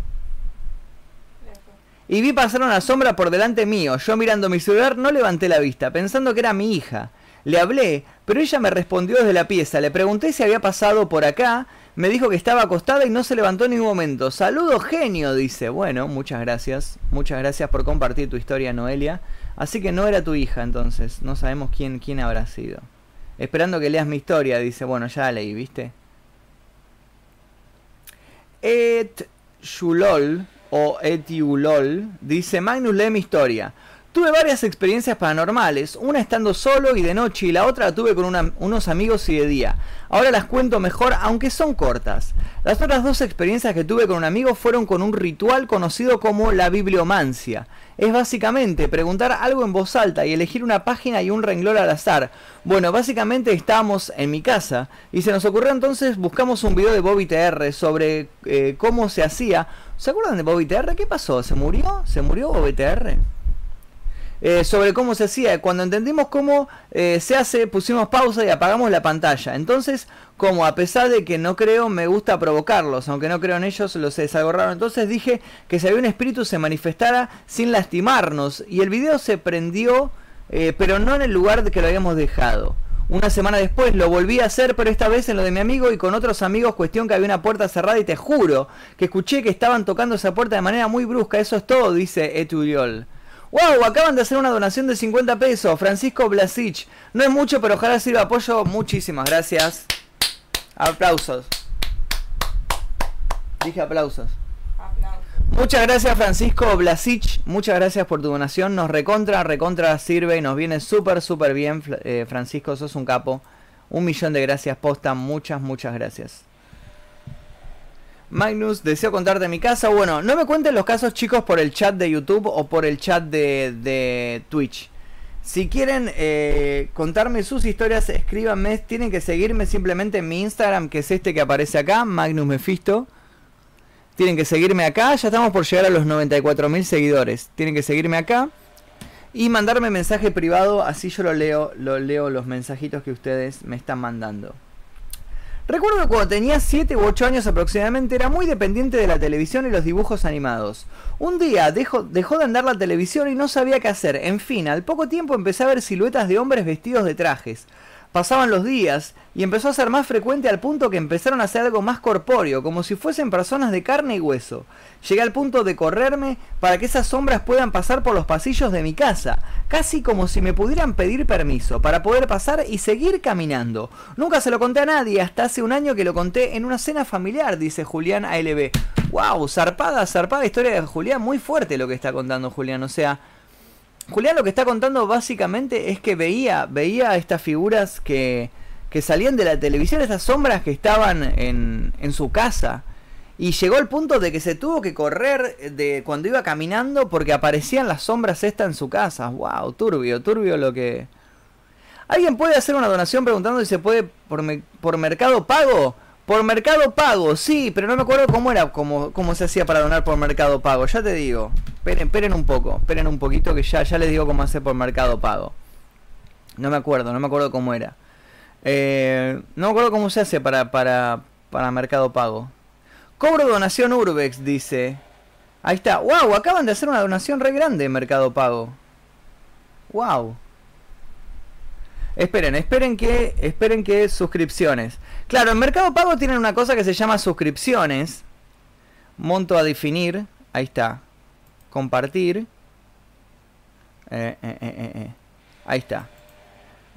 y vi pasar una sombra por delante mío. Yo mirando mi celular no levanté la vista, pensando que era mi hija. Le hablé, pero ella me respondió desde la pieza. Le pregunté si había pasado por acá. Me dijo que estaba acostada y no se levantó en ningún momento. Saludo genio, dice. Bueno, muchas gracias. Muchas gracias por compartir tu historia, Noelia. Así que no era tu hija, entonces. No sabemos quién, quién habrá sido. Esperando que leas mi historia, dice. Bueno, ya leí, ¿viste? Et Shulol o Etiulol dice Magnus lee mi historia. Tuve varias experiencias paranormales, una estando solo y de noche y la otra la tuve con unos amigos y de día. Ahora las cuento mejor aunque son cortas. Las otras dos experiencias que tuve con un amigo fueron con un ritual conocido como la bibliomancia. Es básicamente preguntar algo en voz alta y elegir una página y un renglón al azar. Bueno, básicamente estábamos en mi casa y se nos ocurrió entonces buscamos un video de Bobby TR sobre eh, cómo se hacía. ¿Se acuerdan de Bobby TR? ¿Qué pasó? ¿Se murió? ¿Se murió Bobby TR? Eh, sobre cómo se hacía. Cuando entendimos cómo eh, se hace, pusimos pausa y apagamos la pantalla. Entonces, como a pesar de que no creo, me gusta provocarlos, aunque no creo en ellos, los es algo raro. Entonces dije que si había un espíritu se manifestara sin lastimarnos. Y el video se prendió, eh, pero no en el lugar de que lo habíamos dejado. Una semana después lo volví a hacer, pero esta vez en lo de mi amigo y con otros amigos, cuestión que había una puerta cerrada y te juro que escuché que estaban tocando esa puerta de manera muy brusca. Eso es todo, dice Etuliol. ¡Wow! Acaban de hacer una donación de 50 pesos. Francisco Blasich. No es mucho, pero ojalá sirva apoyo. Muchísimas gracias. Aplausos. Dije aplausos. Muchas gracias Francisco Blasich, muchas gracias por tu donación, nos recontra, recontra sirve y nos viene súper, súper bien, eh, Francisco, sos un capo. Un millón de gracias, posta, muchas, muchas gracias. Magnus, deseo contarte mi casa. Bueno, no me cuenten los casos chicos por el chat de YouTube o por el chat de, de Twitch. Si quieren eh, contarme sus historias, escríbanme. Tienen que seguirme simplemente en mi Instagram, que es este que aparece acá, Magnus Mephisto. Tienen que seguirme acá, ya estamos por llegar a los 94.000 seguidores. Tienen que seguirme acá y mandarme mensaje privado, así yo lo leo, lo leo los mensajitos que ustedes me están mandando. Recuerdo cuando tenía 7 u 8 años aproximadamente era muy dependiente de la televisión y los dibujos animados. Un día dejó, dejó de andar la televisión y no sabía qué hacer. En fin, al poco tiempo empecé a ver siluetas de hombres vestidos de trajes. Pasaban los días y empezó a ser más frecuente al punto que empezaron a hacer algo más corpóreo, como si fuesen personas de carne y hueso. Llegué al punto de correrme para que esas sombras puedan pasar por los pasillos de mi casa, casi como si me pudieran pedir permiso para poder pasar y seguir caminando. Nunca se lo conté a nadie, hasta hace un año que lo conté en una cena familiar, dice Julián ALB. Wow, zarpada, zarpada historia de Julián, muy fuerte lo que está contando Julián, o sea, Julián lo que está contando básicamente es que veía, veía estas figuras que, que salían de la televisión, estas sombras que estaban en, en su casa. Y llegó al punto de que se tuvo que correr de cuando iba caminando porque aparecían las sombras estas en su casa. Wow, turbio, turbio lo que... ¿Alguien puede hacer una donación preguntando si se puede por, por mercado pago? Por mercado pago, sí, pero no me acuerdo cómo era, cómo, cómo se hacía para donar por mercado pago. Ya te digo. Esperen, esperen un poco, esperen un poquito que ya, ya les digo cómo hacer por mercado pago. No me acuerdo, no me acuerdo cómo era. Eh, no me acuerdo cómo se hace para, para, para mercado pago. Cobro donación Urbex, dice. Ahí está. ¡Wow! Acaban de hacer una donación re grande Mercado Pago. ¡Wow! Esperen, esperen que, esperen que suscripciones. Claro, en Mercado Pago tienen una cosa que se llama suscripciones. Monto a definir. Ahí está. Compartir. Eh, eh, eh, Ahí está.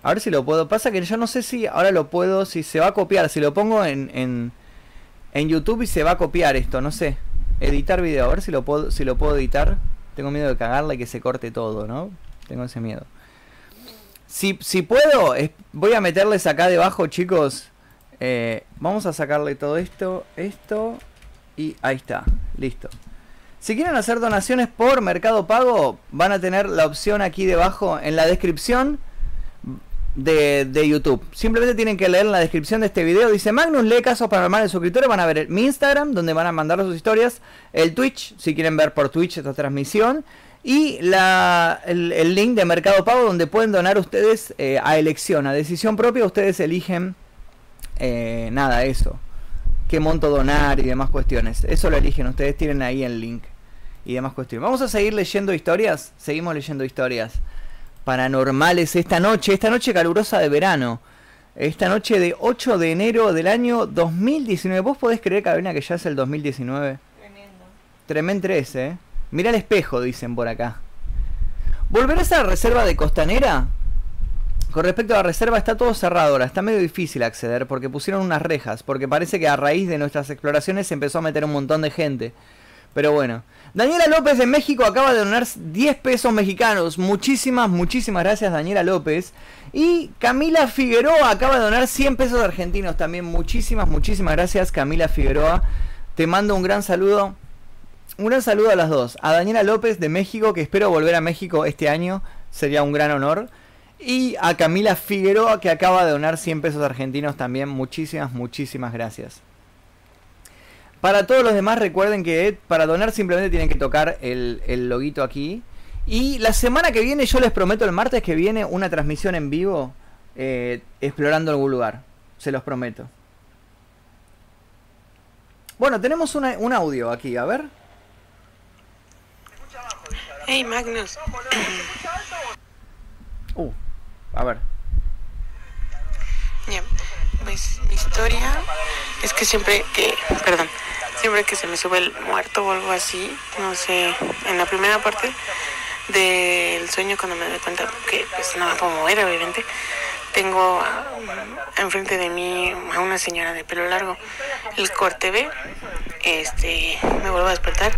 A ver si lo puedo. Pasa que yo no sé si ahora lo puedo, si se va a copiar. Si lo pongo en, en, en YouTube y se va a copiar esto, no sé. Editar video, a ver si lo puedo, si lo puedo editar. Tengo miedo de cagarla y que se corte todo, ¿no? Tengo ese miedo. Si, si puedo, voy a meterles acá debajo, chicos. Eh, vamos a sacarle todo esto, esto y ahí está, listo. Si quieren hacer donaciones por Mercado Pago, van a tener la opción aquí debajo en la descripción de, de, YouTube. Simplemente tienen que leer la descripción de este video. Dice Magnus lee casos paranormales de suscriptores. Van a ver mi Instagram, donde van a mandar sus historias. El Twitch, si quieren ver por Twitch esta transmisión. Y la, el, el, link de Mercado Pago donde pueden donar ustedes eh, a elección, a decisión propia. Ustedes eligen eh, nada, eso. Qué monto donar y demás cuestiones. Eso lo eligen, ustedes tienen ahí el link y demás cuestiones. Vamos a seguir leyendo historias. Seguimos leyendo historias paranormales esta noche, esta noche calurosa de verano. Esta noche de 8 de enero del año 2019. ¿Vos podés creer, Carolina, que ya es el 2019? Tremendo. Tremendo 13, ¿eh? Mira el espejo, dicen por acá. ¿Volverás a la reserva de Costanera? Con respecto a la reserva está todo cerrado ahora, está medio difícil acceder porque pusieron unas rejas, porque parece que a raíz de nuestras exploraciones se empezó a meter un montón de gente. Pero bueno. Daniela López de México acaba de donar 10 pesos mexicanos. Muchísimas, muchísimas gracias Daniela López. Y Camila Figueroa acaba de donar 100 pesos argentinos también. Muchísimas, muchísimas gracias Camila Figueroa. Te mando un gran saludo. Un gran saludo a las dos. A Daniela López de México, que espero volver a México este año. Sería un gran honor. Y a Camila Figueroa, que acaba de donar 100 pesos argentinos también. Muchísimas, muchísimas gracias. Para todos los demás, recuerden que para donar simplemente tienen que tocar el, el loguito aquí. Y la semana que viene, yo les prometo el martes que viene, una transmisión en vivo eh, explorando algún lugar. Se los prometo. Bueno, tenemos un audio aquí, a ver. Hey Magnus. Uh, a ver. Ya, pues mi historia es que siempre que, perdón, siempre que se me sube el muerto o algo así, no sé, en la primera parte del sueño cuando me doy cuenta que pues no me puedo mover obviamente, tengo enfrente de mí a una señora de pelo largo, el corte B, este, me vuelvo a despertar,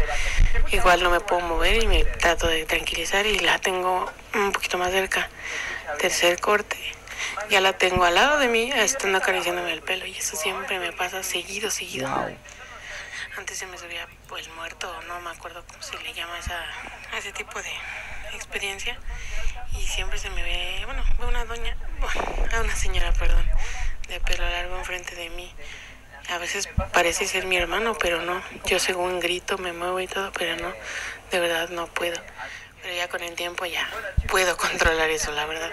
igual no me puedo mover y me trato de tranquilizar y la tengo un poquito más cerca, tercer corte, ya la tengo al lado de mí, estando acariciándome el pelo y eso siempre me pasa seguido, seguido. Wow. Antes se me subía pues muerto, no me acuerdo cómo se le llama esa, a ese tipo de experiencia. Y siempre se me ve, bueno, veo una doña, bueno, (laughs) una señora, perdón, de pelo largo enfrente de mí. A veces parece ser mi hermano, pero no. Yo según grito, me muevo y todo, pero no, de verdad no puedo. Pero ya con el tiempo ya puedo (laughs) controlar eso, la verdad.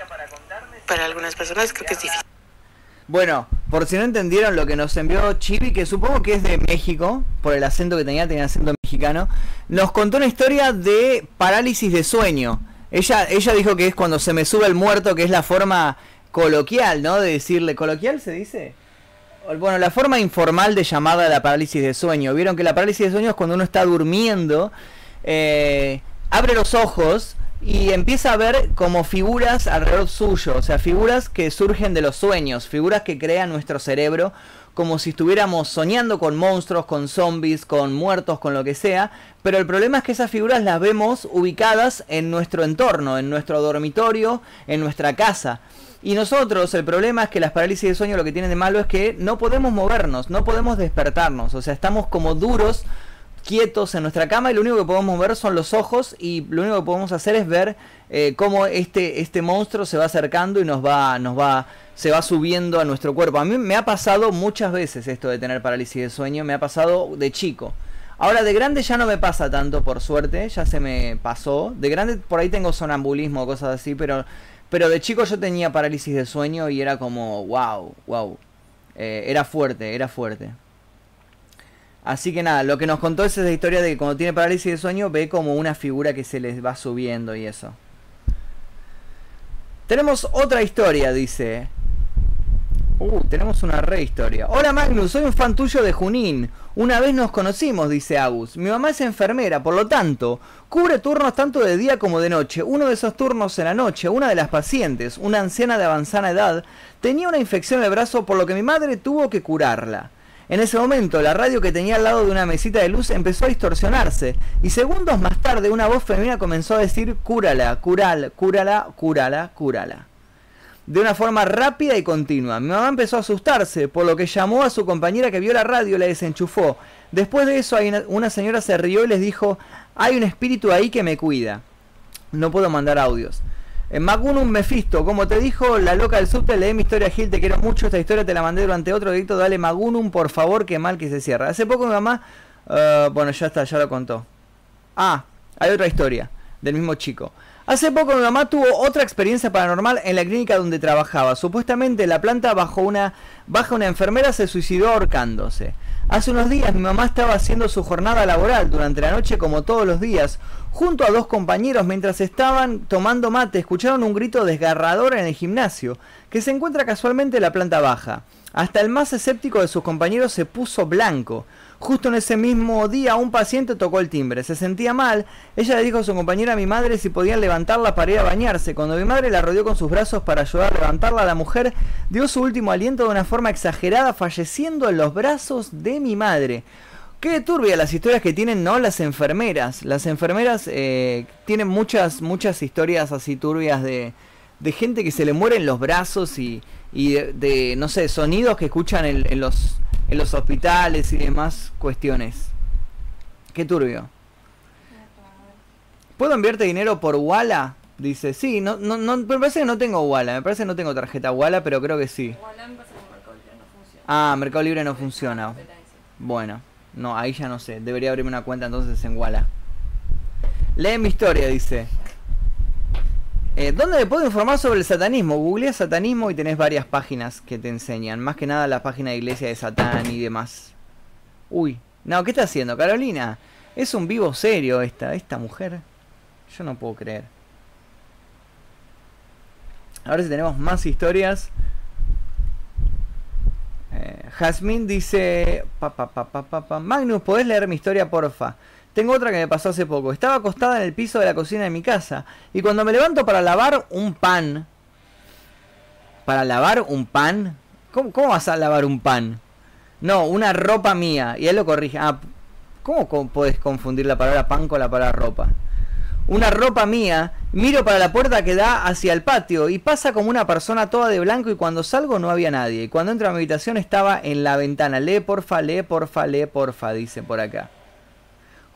Para algunas personas creo que es difícil. Bueno, por si no entendieron lo que nos envió Chibi, que supongo que es de México, por el acento que tenía, tenía acento mexicano, nos contó una historia de parálisis de sueño. Ella, ella dijo que es cuando se me sube el muerto, que es la forma coloquial, ¿no? De decirle, ¿coloquial se dice? Bueno, la forma informal de llamada a la parálisis de sueño. Vieron que la parálisis de sueño es cuando uno está durmiendo, eh, abre los ojos y empieza a ver como figuras alrededor suyo, o sea, figuras que surgen de los sueños, figuras que crea nuestro cerebro, como si estuviéramos soñando con monstruos, con zombies, con muertos, con lo que sea, pero el problema es que esas figuras las vemos ubicadas en nuestro entorno, en nuestro dormitorio, en nuestra casa. Y nosotros, el problema es que las parálisis de sueño lo que tienen de malo es que no podemos movernos, no podemos despertarnos, o sea, estamos como duros quietos en nuestra cama y lo único que podemos ver son los ojos y lo único que podemos hacer es ver eh, cómo este, este monstruo se va acercando y nos va, nos va, se va subiendo a nuestro cuerpo. A mí me ha pasado muchas veces esto de tener parálisis de sueño, me ha pasado de chico. Ahora de grande ya no me pasa tanto, por suerte, ya se me pasó. De grande por ahí tengo sonambulismo, cosas así, pero, pero de chico yo tenía parálisis de sueño y era como, wow, wow. Eh, era fuerte, era fuerte. Así que nada, lo que nos contó es esa historia de que cuando tiene parálisis de sueño ve como una figura que se les va subiendo y eso. Tenemos otra historia, dice. Uh, tenemos una re historia. Hola Magnus, soy un fan tuyo de Junín. Una vez nos conocimos, dice Agus. Mi mamá es enfermera, por lo tanto, cubre turnos tanto de día como de noche. Uno de esos turnos en la noche, una de las pacientes, una anciana de avanzada edad, tenía una infección en el brazo por lo que mi madre tuvo que curarla. En ese momento, la radio que tenía al lado de una mesita de luz empezó a distorsionarse, y segundos más tarde una voz femenina comenzó a decir cúrala, cural, cúrala, cúrala, cúrala. De una forma rápida y continua. Mi mamá empezó a asustarse, por lo que llamó a su compañera que vio la radio y la desenchufó. Después de eso, una señora se rió y les dijo, hay un espíritu ahí que me cuida. No puedo mandar audios. En Magunum Mephisto, como te dijo la loca del subte, leí mi historia Gil, te quiero mucho, esta historia te la mandé durante otro directo, dale Magunum, por favor, que mal que se cierra. Hace poco mi mamá, uh, bueno, ya está, ya lo contó. Ah, hay otra historia, del mismo chico. Hace poco mi mamá tuvo otra experiencia paranormal en la clínica donde trabajaba. Supuestamente la planta bajo una, bajo una enfermera se suicidó ahorcándose. Hace unos días mi mamá estaba haciendo su jornada laboral durante la noche como todos los días, junto a dos compañeros mientras estaban tomando mate, escucharon un grito desgarrador en el gimnasio, que se encuentra casualmente en la planta baja. Hasta el más escéptico de sus compañeros se puso blanco. Justo en ese mismo día un paciente tocó el timbre. Se sentía mal. Ella le dijo a su compañera a mi madre si podían levantarla para ir a bañarse. Cuando mi madre la rodeó con sus brazos para ayudar a levantarla, la mujer dio su último aliento de una forma exagerada, falleciendo en los brazos de mi madre. Qué turbia las historias que tienen, ¿no? Las enfermeras. Las enfermeras eh, tienen muchas, muchas historias así turbias de, de gente que se le mueren los brazos y, y de, no sé, sonidos que escuchan en, los, en los hospitales y demás cuestiones. Qué turbio. ¿Puedo enviarte dinero por Walla? Dice, sí, no, no, no, me parece que no tengo Walla, me parece que no tengo tarjeta Walla, pero creo que sí. Ah, Mercado Libre no funciona. Bueno, no, ahí ya no sé, debería abrirme una cuenta entonces en Walla. Lee mi historia, dice. Eh, ¿Dónde me puedo informar sobre el satanismo? Googlea satanismo y tenés varias páginas que te enseñan. Más que nada la página de iglesia de Satán y demás. Uy, no, ¿qué está haciendo, Carolina? Es un vivo serio esta, esta mujer. Yo no puedo creer. A ver si tenemos más historias. Eh, Jasmine dice... Pa, Magnus, ¿podés leer mi historia, porfa? Tengo otra que me pasó hace poco. Estaba acostada en el piso de la cocina de mi casa y cuando me levanto para lavar un pan... ¿Para lavar un pan? ¿Cómo, vas a lavar un pan? No, una ropa mía. Y él lo corrige. Ah, ¿cómo, ¿cómo puedes confundir la palabra pan con la palabra ropa? Una ropa mía, miro para la puerta que da hacia el patio y pasa como una persona toda de blanco y cuando salgo no había nadie. Y cuando entro a mi habitación estaba en la ventana. Lee porfa, lee porfa, lee porfa, dice por acá.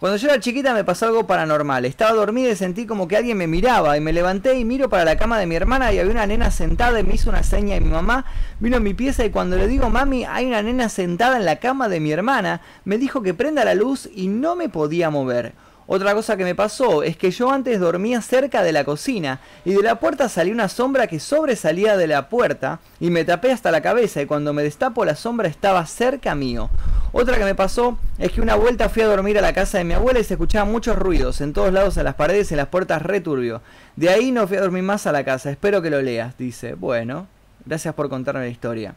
Cuando yo era chiquita me pasó algo paranormal. Estaba dormida y sentí como que alguien me miraba y me levanté y miro para la cama de mi hermana y había una nena sentada y me hizo una seña y mi mamá vino a mi pieza y cuando le digo mami hay una nena sentada en la cama de mi hermana me dijo que prenda la luz y no me podía mover. Otra cosa que me pasó es que yo antes dormía cerca de la cocina y de la puerta salió una sombra que sobresalía de la puerta y me tapé hasta la cabeza y cuando me destapo la sombra estaba cerca mío. Otra que me pasó es que una vuelta fui a dormir a la casa de mi abuela y se escuchaban muchos ruidos en todos lados, en las paredes, en las puertas, returbio. De ahí no fui a dormir más a la casa, espero que lo leas, dice. Bueno, gracias por contarme la historia.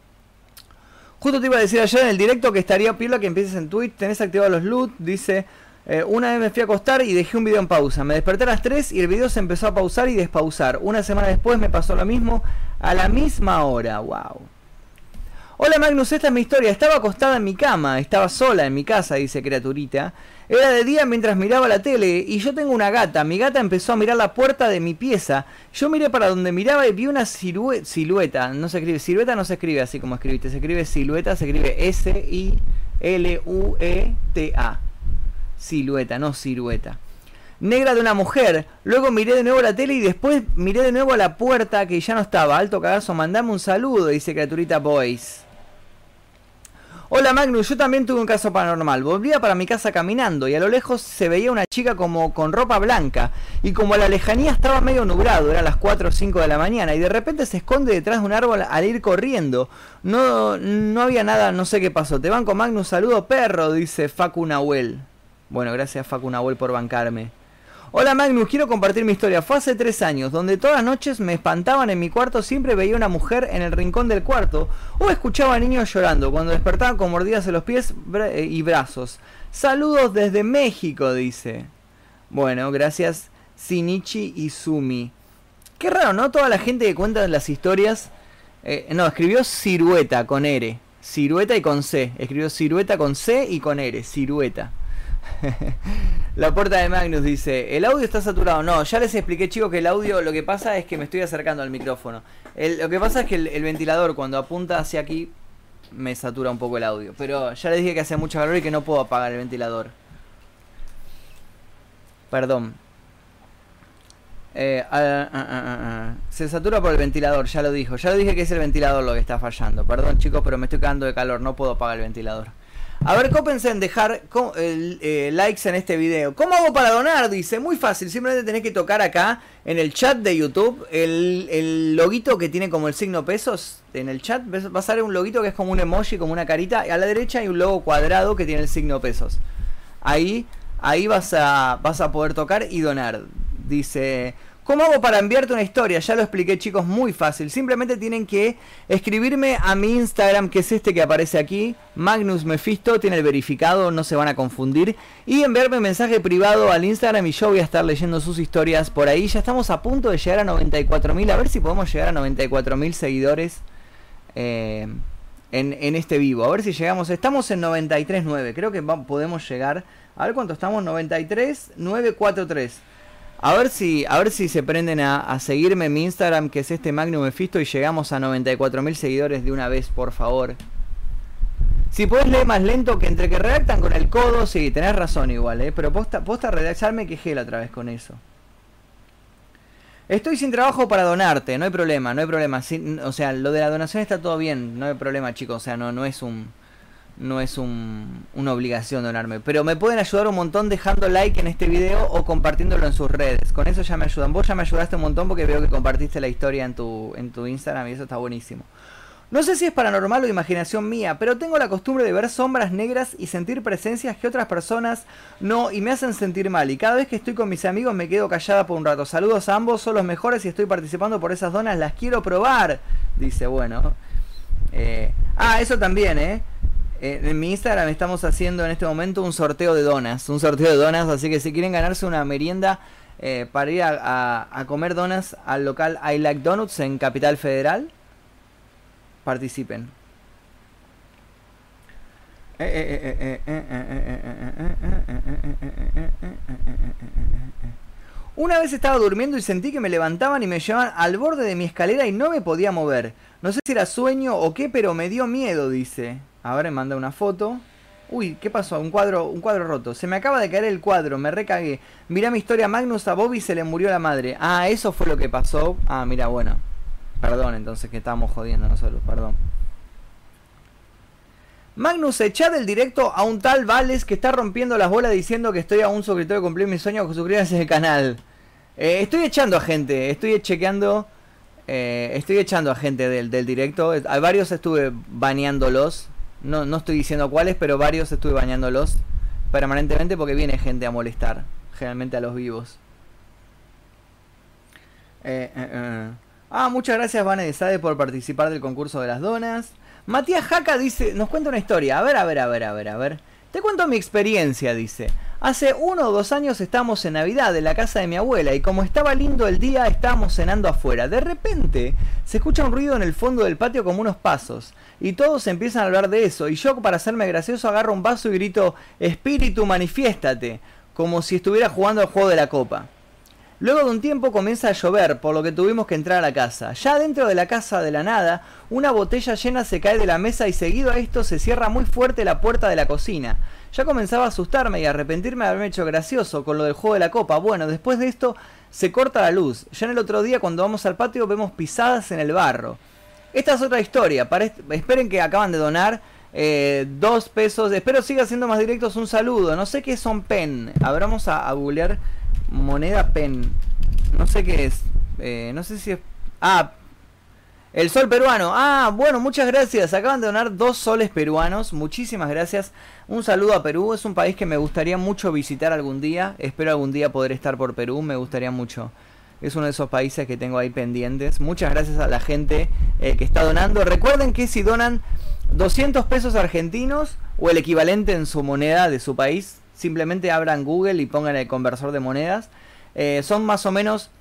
Justo te iba a decir ayer en el directo que estaría pila que empieces en Twitch, tenés activados los loot, dice... Eh, una vez me fui a acostar y dejé un video en pausa. Me desperté a las 3 y el video se empezó a pausar y despausar. Una semana después me pasó lo mismo a la misma hora. Wow. Hola Magnus, esta es mi historia. Estaba acostada en mi cama, estaba sola en mi casa, dice criaturita. Era de día mientras miraba la tele y yo tengo una gata. Mi gata empezó a mirar la puerta de mi pieza. Yo miré para donde miraba y vi una silueta. No se escribe, silueta no se escribe así como escribiste. Se escribe silueta, se escribe S-I-L-U-E-T-A silueta, no silueta. Negra de una mujer. Luego miré de nuevo la tele y después miré de nuevo a la puerta que ya no estaba. Alto cagazo, mandame un saludo, dice criaturita Boys. Hola Magnus, yo también tuve un caso paranormal. Volvía para mi casa caminando y a lo lejos se veía una chica como con ropa blanca y como a la lejanía estaba medio nublado, eran las 4 o 5 de la mañana y de repente se esconde detrás de un árbol al ir corriendo. No, no había nada, no sé qué pasó. Te banco Magnus, saludo perro, dice Facu Nahuel. Bueno, gracias Facu Nahuel por bancarme. Hola Magnus, quiero compartir mi historia. Fue hace tres años, donde todas las noches me espantaban en mi cuarto, siempre veía una mujer en el rincón del cuarto o escuchaba a niños llorando cuando despertaban con mordidas en los pies eh, y brazos. Saludos desde México, dice. Bueno, gracias Shinichi Izumi. Qué raro, ¿no? Toda la gente que cuenta las historias... eh, no, escribió cirueta con R. Cirueta y con C. Escribió cirueta con C y con R. Cirueta. (laughs) La puerta de Magnus dice, el audio está saturado. No, ya les expliqué chicos que el audio lo que pasa es que me estoy acercando al micrófono. El- lo que pasa es que el, ventilador cuando apunta hacia aquí me satura un poco el audio. Pero ya les dije que hace mucho calor y que no puedo apagar el ventilador. Perdón. Eh. Se satura por el ventilador, ya lo dijo. Ya lo dije que es el ventilador lo que está fallando. Perdón chicos, pero me estoy cagando de calor, no puedo apagar el ventilador. A ver, cópense en dejar eh, likes en este video. ¿Cómo hago para donar? Dice, muy fácil, simplemente tenés que tocar acá en el chat de YouTube el, loguito que tiene como el signo pesos. En el chat va a salir un loguito que es como un emoji, como una carita. Y a la derecha hay un logo cuadrado que tiene el signo pesos. Ahí, ahí vas a, vas a poder tocar y donar. Dice, ¿cómo hago para enviarte una historia? Ya lo expliqué chicos, muy fácil. Simplemente tienen que escribirme a mi Instagram, que es este que aparece aquí. Magnus Mephisto, tiene el verificado, no se van a confundir. Y enviarme un mensaje privado al Instagram y yo voy a estar leyendo sus historias por ahí. Ya estamos a punto de llegar a 94.000. A ver si podemos llegar a 94.000 seguidores. eh, en, en este vivo. A ver si llegamos. Estamos en 93.9. Creo que podemos llegar. A ver cuánto estamos. 93.943. A ver si, a ver si se prenden a, a seguirme en mi Instagram, que es este Magnum Mephisto, y llegamos a 94.000 seguidores de una vez, por favor. Si podés leer más lento, que entre que redactan con el codo, sí, tenés razón igual, eh. Pero posta, posta redactarme quejé la otra vez con eso. Estoy sin trabajo para donarte, no hay problema, no hay problema. Sin- o sea, lo de la donación está todo bien, no hay problema, chicos. O sea, no, no es un. No es un, una obligación donarme. Pero me pueden ayudar un montón dejando like en este video o compartiéndolo en sus redes. Con eso ya me ayudan. Vos ya me ayudaste un montón porque veo que compartiste la historia en tu, en tu Instagram y eso está buenísimo. No sé si es paranormal o imaginación mía, pero tengo la costumbre de ver sombras negras y sentir presencias que otras personas no y me hacen sentir mal. Y cada vez que estoy con mis amigos me quedo callada por un rato. Saludos a ambos, son los mejores y estoy participando por esas donas, las quiero probar. Dice, bueno. Eh, ah, eso también, ¿eh? Eh, En mi Instagram estamos haciendo en este momento un sorteo de donas. Un sorteo de donas, así que si quieren ganarse una merienda eh, para ir a, a- a comer donas al local I Like Donuts en Capital Federal, participen. Una vez estaba durmiendo y sentí que me levantaban y me llevaban al borde de mi escalera y no me podía mover. No sé si era sueño o qué, pero me dio miedo, dice. Ahora me manda una foto. Uy, ¿qué pasó? Un cuadro, un cuadro roto. Se me acaba de caer el cuadro, me recagué. Mirá mi historia, Magnus a Bobby se le murió la madre. Ah, eso fue lo que pasó. Ah, mira, bueno. Perdón, entonces que estábamos jodiendo nosotros, perdón. Magnus, echa del directo a un tal Vales que está rompiendo las bolas diciendo que estoy a un suscriptor de cumplir mi sueño con suscribirse al canal. Eh, estoy echando a gente, estoy chequeando, eh, estoy echando a gente del, del directo. A varios estuve baneándolos. No, no estoy diciendo cuáles, pero varios estuve baneándolos permanentemente porque viene gente a molestar, generalmente a los vivos. Eh, eh, eh. Ah, muchas gracias, Vane de Sade, por participar del concurso de las donas. Matías Jaca dice, nos cuenta una historia. A ver, a ver, a ver, a ver, a ver. Te cuento mi experiencia, dice. Hace uno o dos años estábamos en Navidad en la casa de mi abuela y como estaba lindo el día estábamos cenando afuera. De repente se escucha un ruido en el fondo del patio como unos pasos y todos empiezan a hablar de eso y yo para hacerme gracioso agarro un vaso y grito Espíritu manifiéstate, como si estuviera jugando al juego de la copa. Luego de un tiempo comienza a llover, por lo que tuvimos que entrar a la casa. Ya dentro de la casa de la nada, una botella llena se cae de la mesa y seguido a esto se cierra muy fuerte la puerta de la cocina. Ya comenzaba a asustarme y a arrepentirme de haberme hecho gracioso con lo del juego de la copa. Bueno, después de esto se corta la luz. Ya en el otro día cuando vamos al patio vemos pisadas en el barro. Esta es otra historia. Esperen que acaban de donar Eh, dos pesos. Espero siga siendo más directos. Un saludo. No sé qué son pen. A ver, vamos a, a googlear moneda pen. No sé qué es. Eh, no sé si es. Ah, el sol peruano. Ah, bueno, muchas gracias. Acaban de donar dos soles peruanos. Muchísimas gracias. Un saludo a Perú. Es un país que me gustaría mucho visitar algún día. Espero algún día poder estar por Perú. Me gustaría mucho. Es uno de esos países que tengo ahí pendientes. Muchas gracias a la gente eh, que está donando. Recuerden que si donan 200 pesos argentinos o el equivalente en su moneda de su país, simplemente abran Google y pongan el conversor de monedas. Eh, son más o menos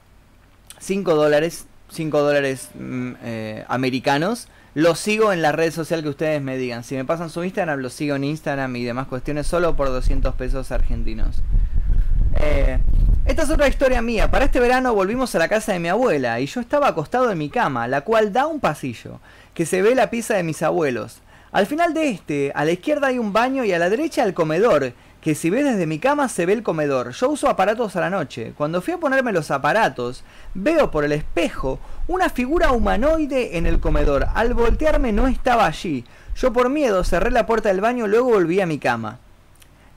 5 dólares, 5 dólares mm, eh, americanos. Los sigo en la red social que ustedes me digan. Si me pasan su Instagram, los sigo en Instagram y demás cuestiones solo por 200 pesos argentinos. Eh, esta es otra historia mía. Para este verano volvimos a la casa de mi abuela y yo estaba acostado en mi cama, la cual da un pasillo, que se ve la pieza de mis abuelos. Al final de este, a la izquierda hay un baño y a la derecha el comedor, que si ves desde mi cama se ve el comedor. Yo uso aparatos a la noche. Cuando fui a ponerme los aparatos, veo por el espejo una figura humanoide en el comedor. Al voltearme no estaba allí. Yo por miedo cerré la puerta del baño luego volví a mi cama.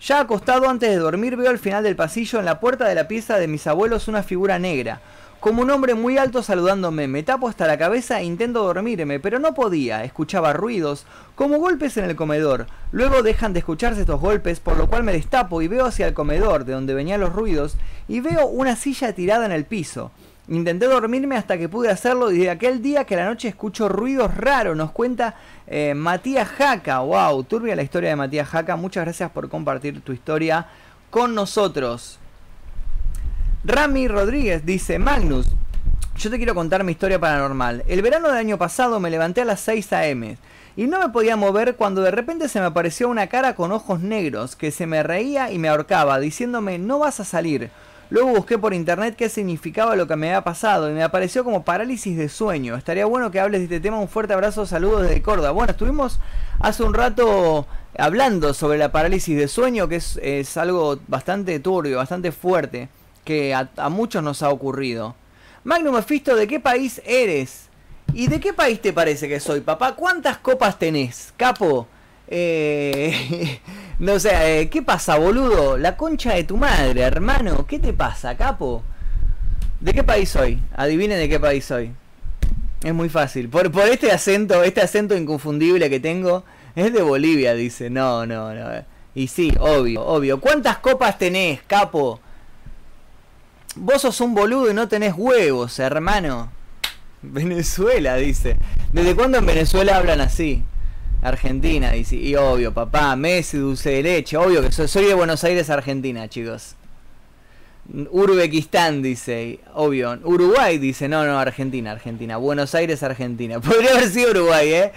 Ya acostado antes de dormir veo al final del pasillo en la puerta de la pieza de mis abuelos una figura negra, como un hombre muy alto saludándome. Me tapo hasta la cabeza e intento dormirme, pero no podía. Escuchaba ruidos, como golpes en el comedor. Luego dejan de escucharse estos golpes, por lo cual me destapo y veo hacia el comedor, de donde venían los ruidos, y veo una silla tirada en el piso. Intenté dormirme hasta que pude hacerlo y de aquel día que la noche escucho ruidos raros, nos cuenta eh, Matías Jaca. Wow, turbia la historia de Matías Jaca. Muchas gracias por compartir tu historia con nosotros. Rami Rodríguez dice, Magnus, yo te quiero contar mi historia paranormal. El verano del año pasado me levanté a las 6 a.m. y no me podía mover cuando de repente se me apareció una cara con ojos negros que se me reía y me ahorcaba, diciéndome no vas a salir. Luego busqué por internet qué significaba lo que me había pasado y me apareció como parálisis de sueño. Estaría bueno que hables de este tema. Un fuerte abrazo, saludos desde Córdoba. Bueno, estuvimos hace un rato hablando sobre la parálisis de sueño, que es, es algo bastante turbio, bastante fuerte, que a, muchos nos ha ocurrido. Magnum Mephisto, ¿de qué país eres? ¿Y de qué país te parece que soy, papá? ¿Cuántas copas tenés, capo? Eh, (laughs) no sé, eh, ¿qué pasa, boludo? La concha de tu madre, hermano. ¿Qué te pasa, capo? ¿De qué país soy? Adivinen de qué país soy. Es muy fácil. Por, por este acento, este acento inconfundible que tengo, es de Bolivia, dice. No, no, no. Y sí, obvio, obvio. ¿Cuántas copas tenés, capo? Vos sos un boludo y no tenés huevos, hermano. Venezuela, dice. ¿Desde cuándo en Venezuela hablan así? Argentina, dice. Y obvio, papá, Messi, dulce de leche. Obvio que soy, soy de Buenos Aires, Argentina, chicos. Uzbekistán, dice. Obvio. Uruguay, dice. No, no, Argentina, Argentina. Buenos Aires, Argentina. (laughs) Podría haber sido Uruguay, ¿eh?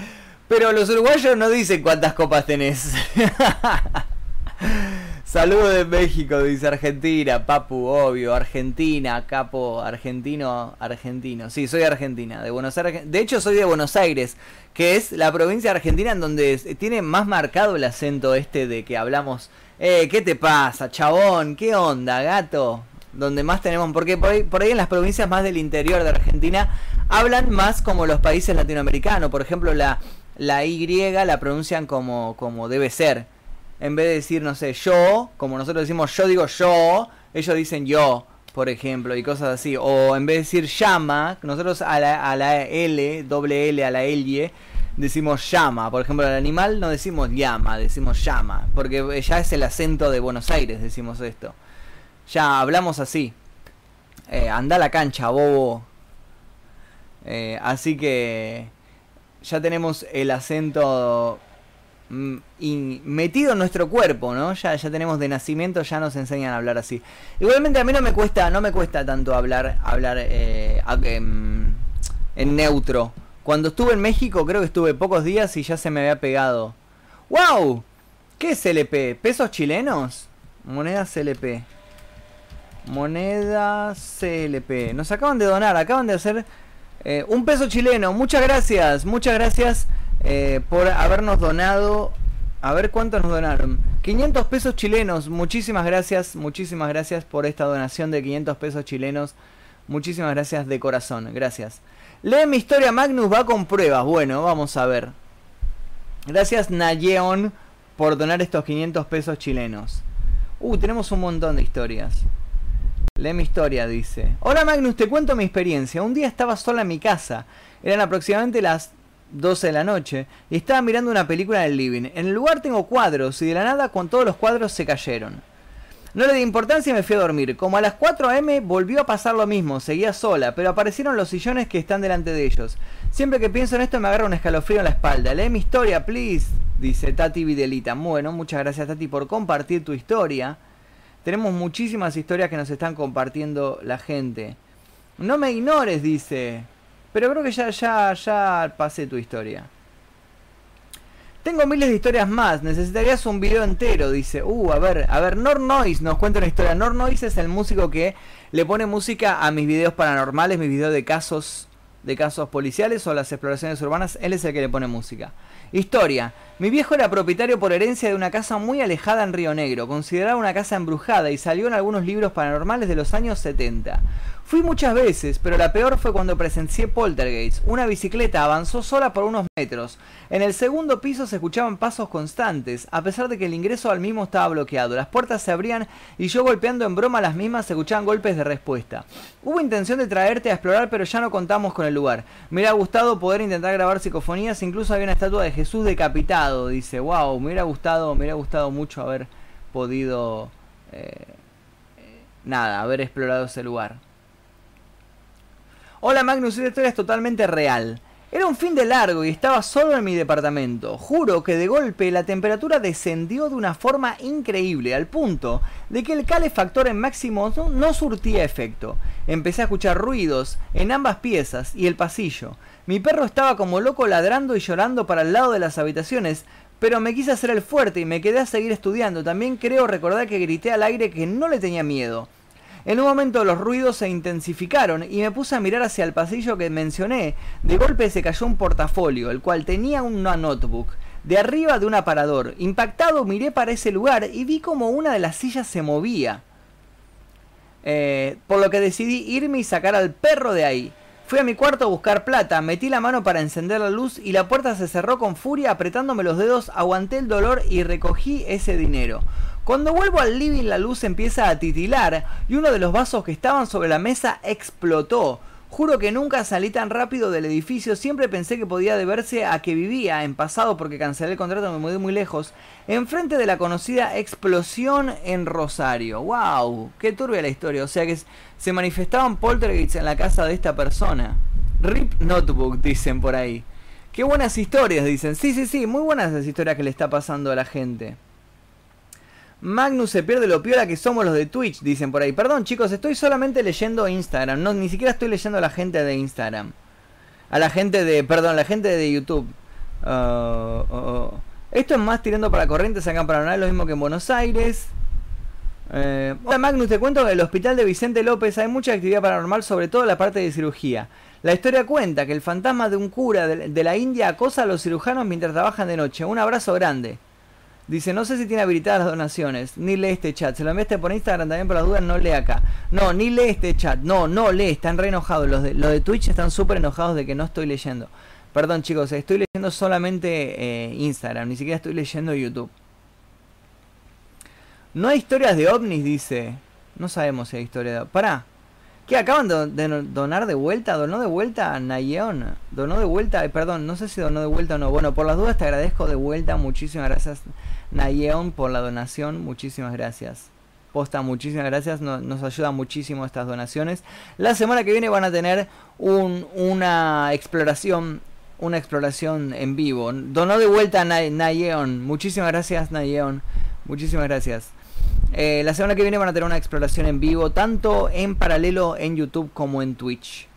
Pero los uruguayos no dicen cuántas copas tenés. (laughs) Saludos de México, dice Argentina, Papu, obvio, Argentina, capo, argentino, argentino. Sí, soy argentina, de Buenos Aires. De hecho, soy de Buenos Aires, que es la provincia argentina en donde tiene más marcado el acento este de que hablamos. Eh, ¿qué te pasa, chabón? ¿Qué onda, gato? Donde más tenemos, porque por ahí, por ahí en las provincias más del interior de Argentina hablan más como los países latinoamericanos. Por ejemplo, la, la Y la pronuncian como, como debe ser en vez de decir, no sé, yo, como nosotros decimos yo digo yo, ellos dicen yo, por ejemplo, y cosas así. O en vez de decir llama, nosotros a la, a la L, doble L, a la L, decimos llama. Por ejemplo, al animal no decimos llama, decimos llama. Porque ya es el acento de Buenos Aires, decimos esto. Ya hablamos así. Eh, anda a la cancha, bobo. Eh, así que ya tenemos el acento mm, in- metido en nuestro cuerpo, ¿no? Ya, ya tenemos de nacimiento, ya nos enseñan a hablar así. Igualmente a mí no me cuesta, no me cuesta tanto hablar, hablar eh, em, en neutro. Cuando estuve en México, creo que estuve pocos días y ya se me había pegado. ¡Wow! ¿Qué es CLP? ¿Pesos chilenos? Moneda CLP. Moneda CLP. Nos acaban de donar, acaban de hacer eh, un peso chileno. Muchas gracias, muchas gracias eh, por habernos donado. A ver cuánto nos donaron. 500 pesos chilenos. Muchísimas gracias, muchísimas gracias por esta donación de 500 pesos chilenos. Muchísimas gracias de corazón, gracias. Lee mi historia Magnus va con pruebas. Bueno, vamos a ver. Gracias Nayeon por donar estos 500 pesos chilenos. Uh, tenemos un montón de historias. Lee mi historia, dice. Hola Magnus, te cuento mi experiencia. Un día estaba sola en mi casa. Eran aproximadamente las 12 de la noche y estaba mirando una película en el living. En el lugar tengo cuadros y de la nada con todos los cuadros se cayeron. No le di importancia y me fui a dormir. Como a las 4 am volvió a pasar lo mismo, seguía sola, pero aparecieron los sillones que están delante de ellos. Siempre que pienso en esto me agarra un escalofrío en la espalda. Lee mi historia, please, dice Tati Videlita. Bueno, muchas gracias Tati por compartir tu historia. Tenemos muchísimas historias que nos están compartiendo la gente. No me ignores, dice. Pero creo que ya, ya, ya pasé tu historia. Tengo miles de historias más, necesitarías un video entero, dice. Uh, a ver, a ver, Nor Noise nos cuenta una historia. Nor Noise es el músico que le pone música a mis videos paranormales, mis videos de casos de casos policiales o las exploraciones urbanas, él es el que le pone música. Historia. Mi viejo era propietario por herencia de una casa muy alejada en Río Negro, considerada una casa embrujada y salió en algunos libros paranormales de los años 70. Fui muchas veces, pero la peor fue cuando presencié Poltergeist. Una bicicleta avanzó sola por unos metros. En el segundo piso se escuchaban pasos constantes, a pesar de que el ingreso al mismo estaba bloqueado. Las puertas se abrían y yo golpeando en broma las mismas se escuchaban golpes de respuesta. Hubo intención de traerte a explorar, pero ya no contamos con el lugar. Me hubiera gustado poder intentar grabar psicofonías, incluso había una estatua de Jesús Dice, wow, me hubiera gustado, me hubiera gustado mucho haber podido... Eh, nada, haber explorado ese lugar. Hola Magnus, esta historia es totalmente real. Era un fin de largo y estaba solo en mi departamento. Juro que de golpe la temperatura descendió de una forma increíble, al punto de que el calefactor en máximo no, surtía efecto. Empecé a escuchar ruidos en ambas piezas y el pasillo. Mi perro estaba como loco ladrando y llorando para el lado de las habitaciones, pero me quise hacer el fuerte y me quedé a seguir estudiando. También creo recordar que grité al aire que no le tenía miedo. En un momento los ruidos se intensificaron y me puse a mirar hacia el pasillo que mencioné. De golpe se cayó un portafolio, el cual tenía una notebook, de arriba de un aparador. Impactado miré para ese lugar y vi como una de las sillas se movía. Eh, por lo que decidí irme y sacar al perro de ahí. Fui a mi cuarto a buscar plata, metí la mano para encender la luz y la puerta se cerró con furia apretándome los dedos, aguanté el dolor y recogí ese dinero. Cuando vuelvo al living la luz empieza a titilar y uno de los vasos que estaban sobre la mesa explotó. Juro que nunca salí tan rápido del edificio, siempre pensé que podía deberse a que vivía en pasado porque cancelé el contrato, me mudé muy lejos, enfrente de la conocida explosión en Rosario. ¡Wow! ¡Qué turbia la historia! O sea que se manifestaban poltergeists en la casa de esta persona. RIP Notebook, dicen por ahí. Qué buenas historias, dicen. Sí, sí, sí, muy buenas las historias que le está pasando a la gente. Magnus se pierde lo piola que somos los de Twitch, dicen por ahí. Perdón, chicos, estoy solamente leyendo Instagram. No, ni siquiera estoy leyendo a la gente de Instagram. A la gente de. Perdón, la gente de YouTube. Uh, uh, uh. Esto es más tirando para corrientes acá para nada, lo mismo que en Buenos Aires. Eh, hola Magnus, te cuento que en el hospital de Vicente López hay mucha actividad paranormal, sobre todo la parte de cirugía. La historia cuenta que el fantasma de un cura de la India acosa a los cirujanos mientras trabajan de noche. Un abrazo grande. Dice, no sé si tiene habilitadas las donaciones. Ni lee este chat. Se lo enviaste por Instagram también por las dudas, no lee acá. No, ni lee este chat. No, no lee. Están re enojados. Los de, los de Twitch están súper enojados de que no estoy leyendo. Perdón chicos, estoy leyendo solamente eh, Instagram. Ni siquiera estoy leyendo YouTube. No hay historias de ovnis, dice. No sabemos si hay historias de... Pará. ¿Qué acaban de, donar de vuelta? ¿Donó de vuelta a Nayeon? ¿Donó de vuelta? perdón, no sé si donó de vuelta o no. Bueno, por las dudas te agradezco de vuelta. Muchísimas gracias Nayeon por la donación. Muchísimas gracias. Posta, muchísimas gracias. nos ayuda muchísimo estas donaciones. La semana que viene van a tener una exploración. Una exploración en vivo. Donó de vuelta Nayeon. Muchísimas gracias, Nayeon. Muchísimas gracias. Eh, la semana que viene van a tener una exploración en vivo, tanto en paralelo en YouTube como en Twitch.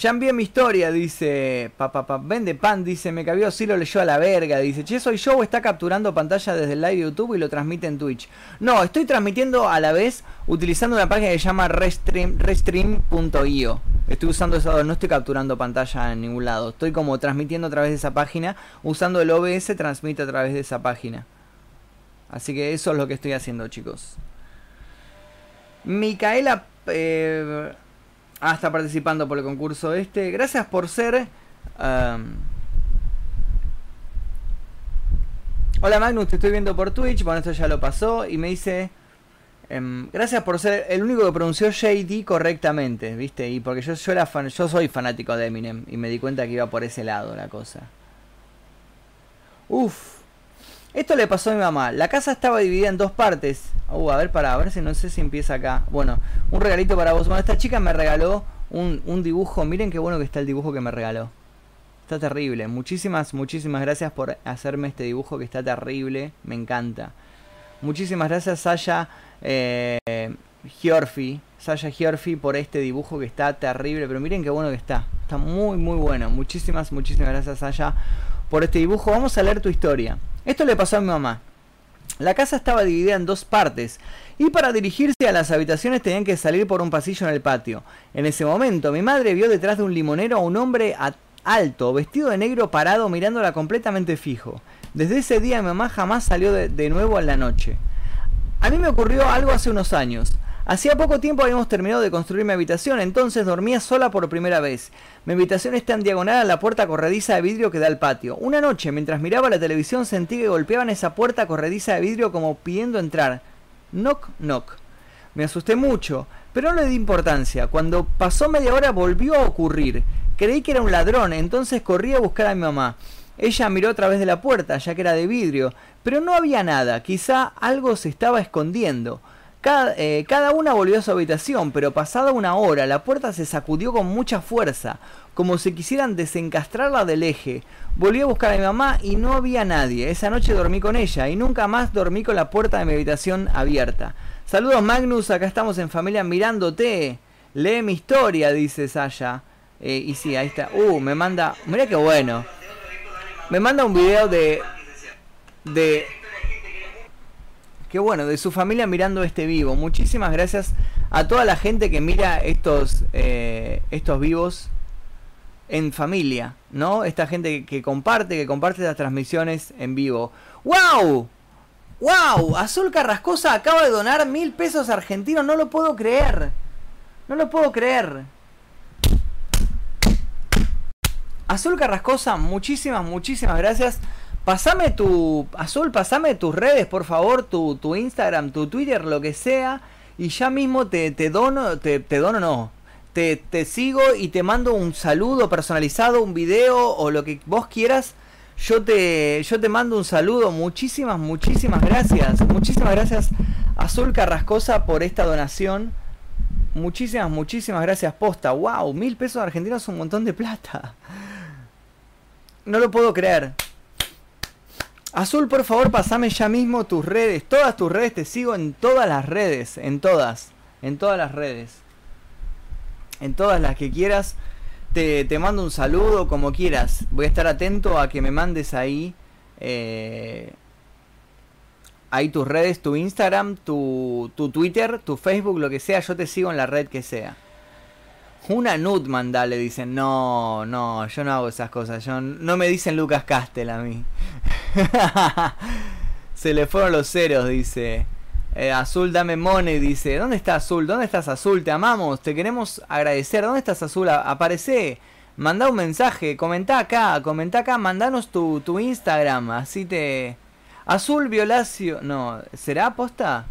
Ya envié mi historia, dice. Papá, pa, vende pan, dice. Me cabió, sí lo leyó a la verga. Dice, che, soy yo o está capturando pantalla desde el live de YouTube y lo transmite en Twitch. No, estoy transmitiendo a la vez utilizando una página que se llama restream.io. Estoy usando eso, no estoy capturando pantalla en ningún lado. Estoy como transmitiendo a través de esa página. Usando el OBS, transmite a través de esa página. Así que eso es lo que estoy haciendo, chicos. Micaela eh, Ah, está participando por el concurso este. Gracias por ser. Um, Hola Magnus, te estoy viendo por Twitch. Bueno, esto ya lo pasó. Y me dice. Em, gracias por ser el único que pronunció JD correctamente, ¿viste? Y porque yo, yo, fan, yo soy fanático de Eminem y me di cuenta que iba por ese lado la cosa. Uf, esto le pasó a mi mamá. La casa estaba dividida en dos partes. Uh, a ver, para, a ver si no sé si empieza acá. Bueno, un regalito para vos. Bueno, esta chica me regaló un, un dibujo. Miren qué bueno que está el dibujo que me regaló. Está terrible. Muchísimas, muchísimas gracias por hacerme este dibujo que está terrible. Me encanta. Muchísimas gracias, Saya eh. Saya Giorfi por este dibujo que está terrible. Pero miren qué bueno que está. Está muy, muy bueno. Muchísimas, muchísimas gracias, Saya, por este dibujo. Vamos a leer tu historia. Esto le pasó a mi mamá. La casa estaba dividida en dos partes y para dirigirse a las habitaciones tenían que salir por un pasillo en el patio. En ese momento mi madre vio detrás de un limonero a un hombre alto, vestido de negro parado mirándola completamente fijo. Desde ese día mi mamá jamás salió de nuevo en la noche. A mí me ocurrió algo hace unos años. Hacía poco tiempo habíamos terminado de construir mi habitación, entonces dormía sola por primera vez. Mi habitación está en diagonal a la puerta corrediza de vidrio que da al patio. Una noche, mientras miraba la televisión, sentí que golpeaban esa puerta corrediza de vidrio como pidiendo entrar. Knock, knock. Me asusté mucho, pero no le di importancia. Cuando pasó media hora volvió a ocurrir. Creí que era un ladrón, entonces corrí a buscar a mi mamá. Ella miró a través de la puerta, ya que era de vidrio, pero no había nada, quizá algo se estaba escondiendo. Cada, eh, cada una volvió a su habitación, pero pasada una hora la puerta se sacudió con mucha fuerza, como si quisieran desencastrarla del eje. Volví a buscar a mi mamá y no había nadie. Esa noche dormí con ella y nunca más dormí con la puerta de mi habitación abierta. Saludos Magnus, acá estamos en familia mirándote. Lee mi historia, dice Saya. Eh, y sí, ahí está. Uh, me manda... Mira qué bueno. Me manda un video de... De... Qué bueno, de su familia mirando este vivo. Muchísimas gracias a toda la gente que mira estos, eh, estos vivos en familia, ¿no? Esta gente que, que comparte, que comparte las transmisiones en vivo. ¡Wow! ¡Wow! Azul Carrascosa acaba de donar mil pesos argentinos. No lo puedo creer. No lo puedo creer. Azul Carrascosa, muchísimas, muchísimas gracias. Pasame tu. Azul, pasame tus redes, por favor, tu, tu Instagram, tu Twitter, lo que sea. Y ya mismo te, te dono. Te, te dono, no. Te, te sigo y te mando un saludo personalizado, un video o lo que vos quieras. Yo te, yo te mando un saludo. Muchísimas, muchísimas gracias. Muchísimas gracias, Azul Carrascosa, por esta donación. Muchísimas, muchísimas gracias, posta. ¡Wow! Mil pesos argentinos es un montón de plata. No lo puedo creer. Azul, por favor, pasame ya mismo tus redes. Todas tus redes, te sigo en todas las redes. En todas. En todas las redes. En todas las que quieras. Te, te mando un saludo como quieras. Voy a estar atento a que me mandes ahí. eh, ahí tus redes, tu Instagram, tu, tu Twitter, tu Facebook, lo que sea. Yo te sigo en la red que sea. Una nud mandale, dicen. No, no, yo no hago esas cosas. Yo no me dicen Lucas Castel a mí. (laughs) Se le fueron los ceros, dice. Eh, Azul, dame money, dice. ¿Dónde está Azul? ¿Dónde estás Azul? Te amamos, te queremos agradecer. ¿Dónde estás Azul? Aparece. Manda un mensaje, comenta acá, comenta acá, mandanos tu, tu Instagram, así te... Azul Violacio... No, ¿será aposta?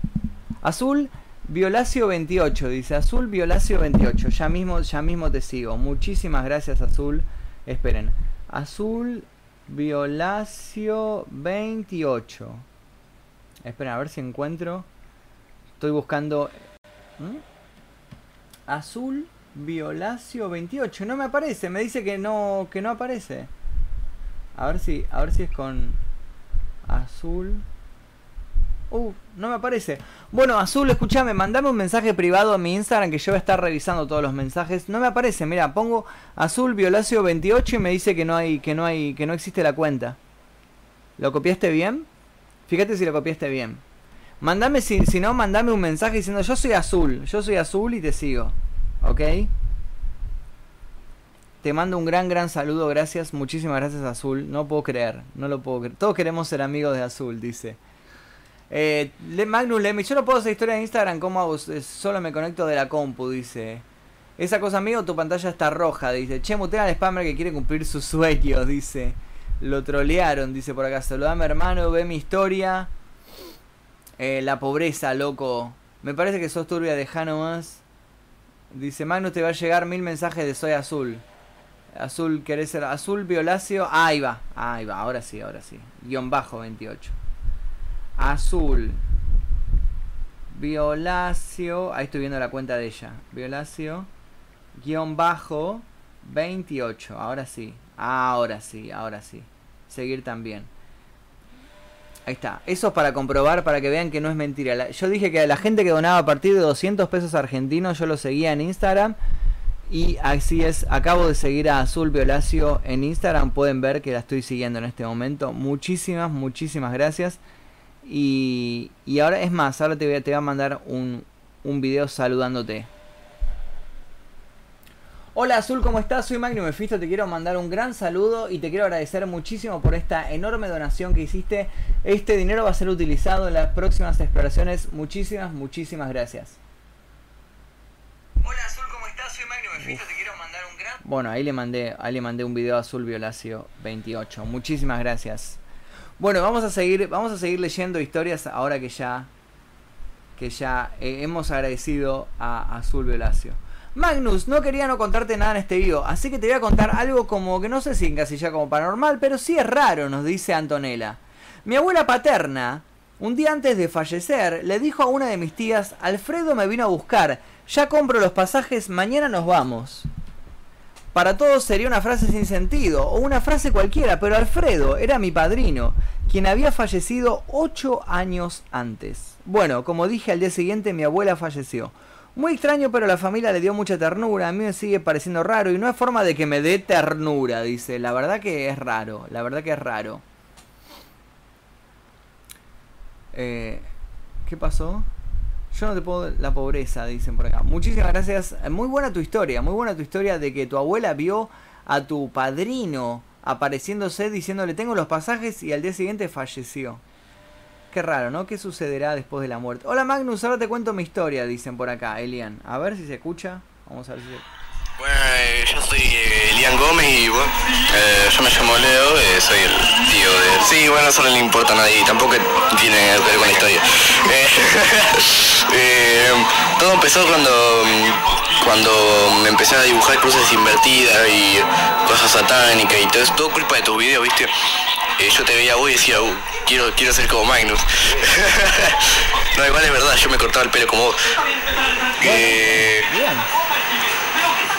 Azul Violacio 28, dice Azul Violacio 28. Ya mismo, ya mismo te sigo. Muchísimas gracias, Azul. Esperen. Azul Violacio 28. Esperen, a ver si encuentro. Estoy buscando. ¿Mm? Azul Violacio 28. No me aparece. Me dice que no, que no aparece. A ver si, a ver si es con Azul. Uh, no me aparece. Bueno, Azul, escúchame, mandame un mensaje privado a mi Instagram que yo voy a estar revisando todos los mensajes. No me aparece, mira, pongo Azul Violacio 28 y me dice que no hay, que no hay, que no existe la cuenta. ¿Lo copiaste bien? Fíjate si lo copiaste bien. Mandame, si, si no, mandame un mensaje diciendo yo soy azul, yo soy azul y te sigo. ¿Ok? Te mando un gran, gran saludo, gracias, muchísimas gracias Azul. No puedo creer, no lo puedo creer. Todos queremos ser amigos de Azul, dice. Eh, Magnus Lemmy, yo no puedo hacer historia de Instagram, ¿cómo hago? Solo me conecto de la compu, dice. Esa cosa amigo, tu pantalla está roja, dice. Che, mutea al spammer que quiere cumplir sus sueños, (laughs) dice. Lo trolearon, dice por acá. Saludame hermano, ve mi historia. Eh, la pobreza, loco. Me parece que sos turbia, deja nomás. Dice Magnus, te va a llegar mil mensajes de Soy Azul. Azul, ¿querés ser azul violáceo? Ah, ahí va, ahí va, ahora sí, ahora sí. Guión bajo 28. Azul. Violáceo. Ahí estoy viendo la cuenta de ella. Violáceo. Guión bajo 28. Ahora sí. Ahora sí, ahora sí. Seguir también. Ahí está. Eso es para comprobar, para que vean que no es mentira. La- yo dije que la gente que donaba a partir de 200 pesos argentinos, yo lo seguía en Instagram. Y así es, acabo de seguir a Azul Violacio en Instagram. Pueden ver que la estoy siguiendo en este momento. Muchísimas, muchísimas gracias. Y, y ahora es más, ahora te voy a, te voy a mandar un, un video saludándote. Hola Azul, ¿cómo estás? Soy Magnum Mefisto, te quiero mandar un gran saludo y te quiero agradecer muchísimo por esta enorme donación que hiciste. Este dinero va a ser utilizado en las próximas exploraciones. Muchísimas, muchísimas gracias. Hola Azul, ¿cómo estás? Soy Magnum Mefisto, te quiero mandar un gran... Bueno, ahí le mandé, ahí le mandé un video a Azul Violacio 28. Muchísimas gracias. Bueno, vamos a seguir, vamos a seguir leyendo historias ahora que ya que ya eh, hemos agradecido a Azul Velacio. Magnus, no quería no contarte nada en este video, así que te voy a contar algo como que no sé si encasilla como paranormal, pero sí es raro, nos dice Antonella. Mi abuela paterna, un día antes de fallecer, le dijo a una de mis tías, Alfredo me vino a buscar, ya compro los pasajes, mañana nos vamos. Para todos sería una frase sin sentido, o una frase cualquiera, pero Alfredo era mi padrino, quien había fallecido 8 años antes. Bueno, como dije al día siguiente, mi abuela falleció. Muy extraño, pero la familia le dio mucha ternura. A mí me sigue pareciendo raro y no es forma de que me dé ternura, dice. La verdad que es raro, la verdad que es raro. Eh, ¿Qué pasó? Yo no te puedo la pobreza, dicen por acá. Muchísimas gracias. Muy buena tu historia, muy buena tu historia de que tu abuela vio a tu padrino apareciéndose diciéndole tengo los pasajes y al día siguiente falleció. Qué raro, ¿no? ¿Qué sucederá después de la muerte? Hola Magnus, ahora te cuento mi historia, dicen por acá, Elian. A ver si se escucha. Vamos a ver si se... Bueno, eh, yo eh, Elian Gómez y bueno, eh, yo me llamo Leo, eh, soy el tío de... Sí, bueno, eso no le importa a nadie tampoco tiene que ver con la historia. (laughs) (laughs) Eh, todo empezó cuando, cuando me empecé a dibujar cruces invertidas y cosas satánicas y todo eso, todo culpa de tus videos, ¿viste? Yo te veía vos y decía, "Uh, quiero, quiero ser como Magnus. (laughs) no, igual es verdad, yo me cortaba el pelo como vos. Bien.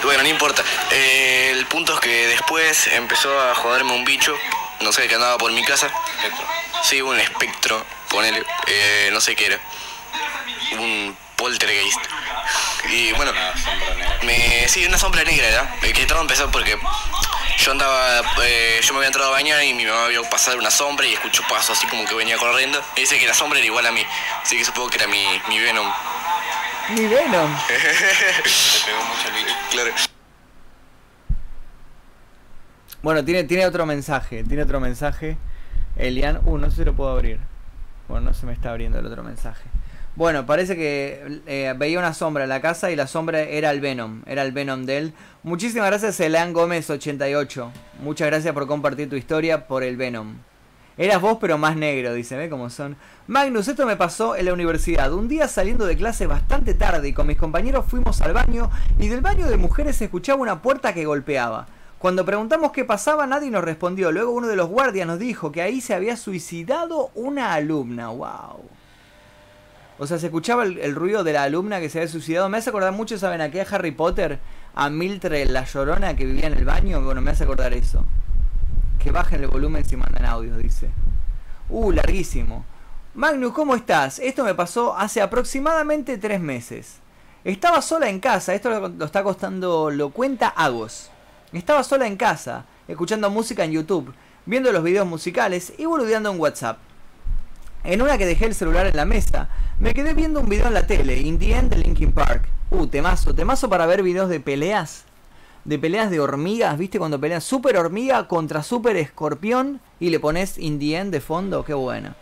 Bueno, no importa. Eh, el punto es que después empezó a joderme un bicho, no sé, que andaba por mi casa. Sí, un espectro, ponele, eh, no sé qué era. Un poltergeist. Y bueno, me, sí, una sombra negra era. Que todo empezó porque yo andaba, eh, yo me había entrado a bañar y mi mamá vio pasar una sombra y escuchó pasos así como que venía corriendo. Y dice que la sombra era igual a mí, así que supongo que era mi, mi Venom. Mi Venom. (laughs) Pegó mucho. Claro. Bueno, tiene, tiene otro mensaje, tiene otro mensaje. Elian, uh, no sé si lo puedo abrir. Bueno, no se me está abriendo el otro mensaje. Bueno, parece que eh, veía una sombra en la casa y la sombra era el Venom, era el Venom de él. Muchísimas gracias Elian Gómez 88. Muchas gracias por compartir tu historia por el Venom. Eras vos pero más negro, dice, ¿ve cómo son? Magnus, esto me pasó en la universidad. Un día saliendo de clase bastante tarde y con mis compañeros fuimos al baño y del baño de mujeres se escuchaba una puerta que golpeaba. Cuando preguntamos qué pasaba nadie nos respondió. Luego uno de los guardias nos dijo que ahí se había suicidado una alumna. ¡Wow! O sea, se escuchaba el, ruido de la alumna que se había suicidado. Me hace acordar mucho, ¿saben a qué? Harry Potter, a Mildred la llorona que vivía en el baño. Bueno, me hace acordar eso. Que bajen el volumen si mandan audios, dice. Uh, larguísimo. Magnus, ¿cómo estás? Esto me pasó hace aproximadamente tres meses. Estaba sola en casa, esto lo, lo está costando, lo cuenta Agos. Estaba sola en casa, escuchando música en YouTube, viendo los videos musicales y boludeando en WhatsApp. En una que dejé el celular en la mesa, me quedé viendo un video en la tele, In the End de Linkin Park. Uh, temazo, temazo para ver videos de peleas. De peleas de hormigas, ¿viste? Cuando pelean super hormiga contra super escorpión y le pones In the End de fondo, qué buena.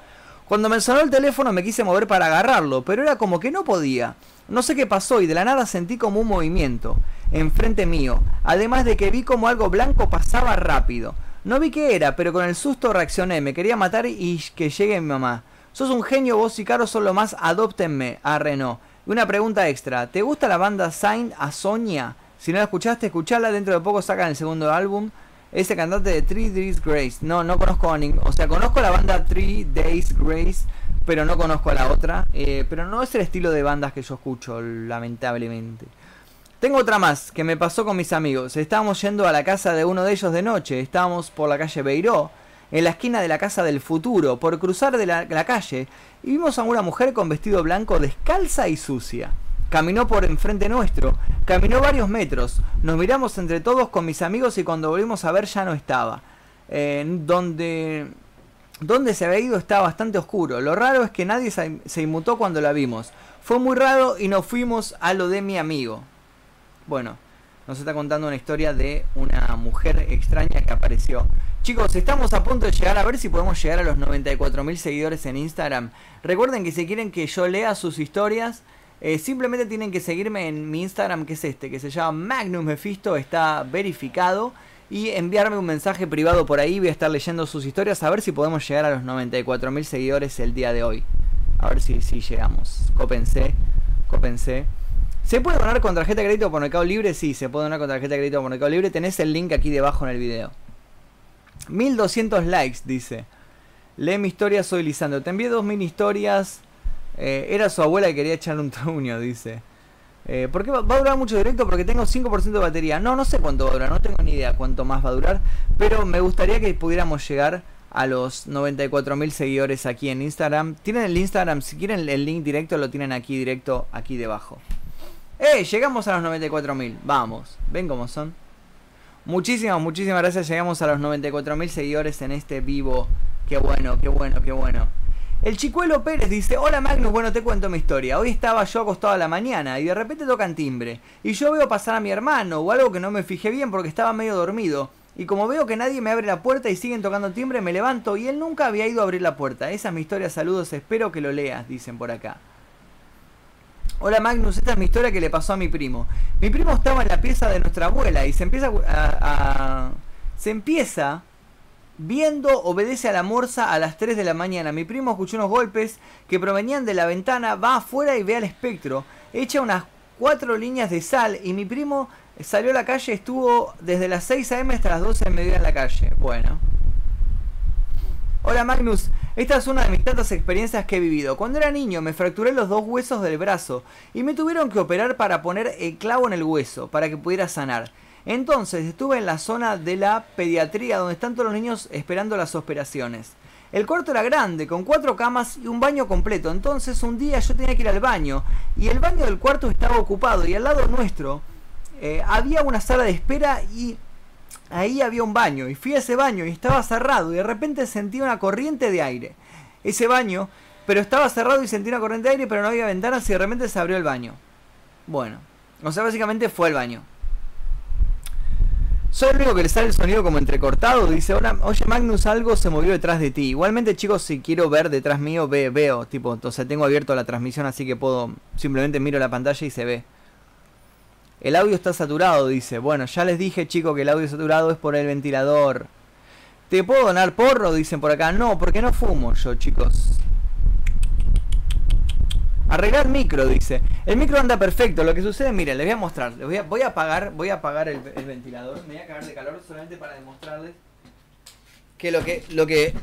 Cuando me sonó el teléfono me quise mover para agarrarlo, pero era como que no podía. No sé qué pasó y de la nada sentí como un movimiento enfrente mío, además de que vi como algo blanco pasaba rápido. No vi qué era, pero con el susto reaccioné. Me quería matar y que llegue mi mamá. Sos un genio, vos y Caro son lo más. Adóptenme. A Renault. Una pregunta extra. ¿Te gusta la banda Saint a Sonia? Si no la escuchaste, escuchala. Dentro de poco sacan el segundo álbum. Ese cantante de Three Days Grace. No, no conozco a ningún. O sea, conozco la banda Three Days Grace. Pero no conozco a la otra. Eh, pero no es el estilo de bandas que yo escucho, lamentablemente. Tengo otra más que me pasó con mis amigos. Estábamos yendo a la casa de uno de ellos de noche. Estábamos por la calle Beiró, en la esquina de la casa del futuro, por cruzar de la, la calle, y vimos a una mujer con vestido blanco descalza y sucia. Caminó por enfrente nuestro, caminó varios metros, nos miramos entre todos con mis amigos y cuando volvimos a ver ya no estaba. Donde, donde se había ido estaba bastante oscuro. Lo raro es que nadie se, se inmutó cuando la vimos. Fue muy raro y nos fuimos a lo de mi amigo. Bueno, nos está contando una historia de una mujer extraña que apareció. Chicos, estamos a punto de llegar a ver si podemos llegar a los 94.000 seguidores en Instagram. Recuerden que si quieren que yo lea sus historias, eh, simplemente tienen que seguirme en mi Instagram, que es este, que se llama Magnus Mephisto, está verificado. Y enviarme un mensaje privado por ahí, voy a estar leyendo sus historias, a ver si podemos llegar a los 94.000 seguidores el día de hoy. A ver si, si llegamos. Cópense, cópense. ¿Se puede donar con tarjeta de crédito por Mercado Libre? Sí, se puede donar con tarjeta de crédito por Mercado Libre. Tenés el link aquí debajo en el video. 1200 likes, dice. Lee mi historia, soy Lisandro. Te envié dos mini historias. Eh, era su abuela que quería echarle un truño, dice. Eh, ¿Por qué va, a durar mucho directo? Porque tengo 5% de batería. No, no sé cuánto va a durar, no tengo ni idea cuánto más va a durar. Pero me gustaría que pudiéramos llegar a los 94.000 seguidores aquí en Instagram. Tienen el Instagram, si quieren el link directo lo tienen aquí directo, aquí debajo. ¡Eh! Llegamos a los 94.000. Vamos. Ven cómo son. Muchísimas, muchísimas gracias. Llegamos a los 94.000 seguidores en este vivo. Qué bueno, qué bueno, qué bueno. El Chicuelo Pérez dice, hola Magnus, bueno te cuento mi historia. Hoy estaba yo acostado a la mañana y de repente tocan timbre. Y yo veo pasar a mi hermano o algo que no me fijé bien porque estaba medio dormido. Y como veo que nadie me abre la puerta y siguen tocando timbre, me levanto y él nunca había ido a abrir la puerta. Esa es mi historia, saludos, espero que lo leas, dicen por acá. Hola Magnus, esta es mi historia que le pasó a mi primo. Mi primo estaba en la pieza de nuestra abuela y se empieza a, a- se empieza viendo obedece a la morsa a las 3 de la mañana. Mi primo escuchó unos golpes que provenían de la ventana, va afuera y ve al espectro. Echa unas cuatro líneas de sal y mi primo salió a la calle, estuvo desde las 6 am hasta las 12 de mediodía en la calle. Bueno. Hola Magnus, esta es una de mis tantas experiencias que he vivido. Cuando era niño me fracturé los dos huesos del brazo y me tuvieron que operar para poner el clavo en el hueso para que pudiera sanar. Entonces estuve en la zona de la pediatría donde están todos los niños esperando las operaciones. El cuarto era grande, con cuatro camas y un baño completo. Entonces un día yo tenía que ir al baño y el baño del cuarto estaba ocupado y al lado nuestro eh, había una sala de espera y ahí había un baño y fui a ese baño y estaba cerrado y de repente sentí una corriente de aire. Ese baño, pero estaba cerrado y sentí una corriente de aire pero no había ventanas y de repente se abrió el baño. Bueno, o sea, básicamente fue el baño. Soy el único que le sale el sonido como entrecortado. Dice, oye Magnus, algo se movió detrás de ti. Igualmente, chicos, si quiero ver detrás mío, ve, veo. Tipo, o tengo abierto la transmisión, así que puedo, simplemente miro la pantalla y se ve. El audio está saturado, dice. Bueno, ya les dije, chicos, que el audio saturado es por el ventilador. ¿Te puedo donar porro? Dicen por acá. No, porque no fumo yo, chicos. Arreglar micro, dice. El micro anda perfecto. Lo que sucede, miren, les voy a mostrar. Les voy a, voy a apagar, voy a apagar el, el ventilador. Me voy a cagar de calor solamente para demostrarles que lo que lo que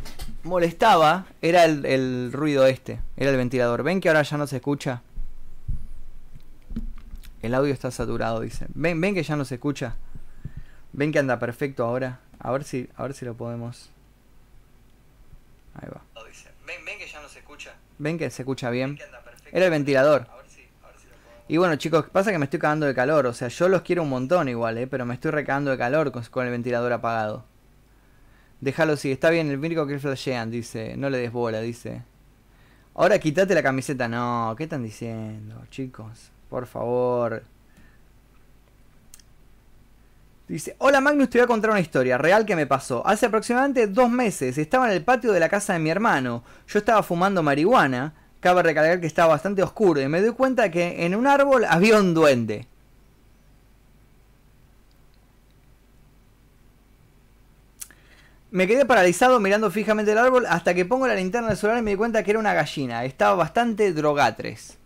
molestaba era el, el ruido este. Era el ventilador. ¿Ven que ahora ya no se escucha? El audio está saturado, dice. ¿Ven, ven que ya no se escucha? ¿Ven que anda perfecto ahora? A ver si, a ver si lo podemos. Ahí va. ¿Ven, ven que ya no se escucha? ¿Ven que se escucha bien? Era el ventilador. Y bueno, chicos, pasa que me estoy cagando de calor. O sea, yo los quiero un montón igual, ¿eh? Pero me estoy recagando de calor con, el ventilador apagado. Déjalo si está bien, el único que flashean, dice. No le des bola, dice. Ahora quítate la camiseta. No, ¿qué están diciendo, chicos? Por favor. Dice, hola Magnus, te voy a contar una historia real que me pasó. Hace aproximadamente dos meses estaba en el patio de la casa de mi hermano. Yo estaba fumando marihuana. Cabe recalcar que estaba bastante oscuro y me doy cuenta que en un árbol había un duende. Me quedé paralizado mirando fijamente el árbol hasta que pongo la linterna del celular y me di cuenta que era una gallina. Estaba bastante drogatres.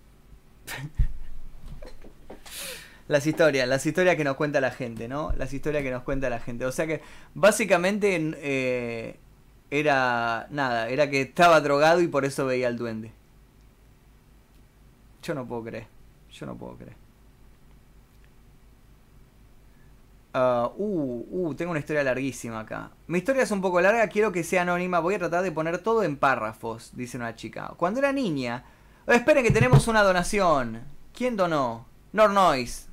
(laughs) las historias, las historias que nos cuenta la gente, ¿no? Las historias que nos cuenta la gente. O sea que básicamente eh, era nada, era que estaba drogado y por eso veía al duende. Yo no puedo creer, yo no puedo creer. Ah, uh, uh, tengo una historia larguísima acá. Mi historia es un poco larga, quiero que sea anónima. Voy a tratar de poner todo en párrafos, dice una chica. Cuando era niña. Esperen que tenemos una donación. ¿Quién donó? Nornoise.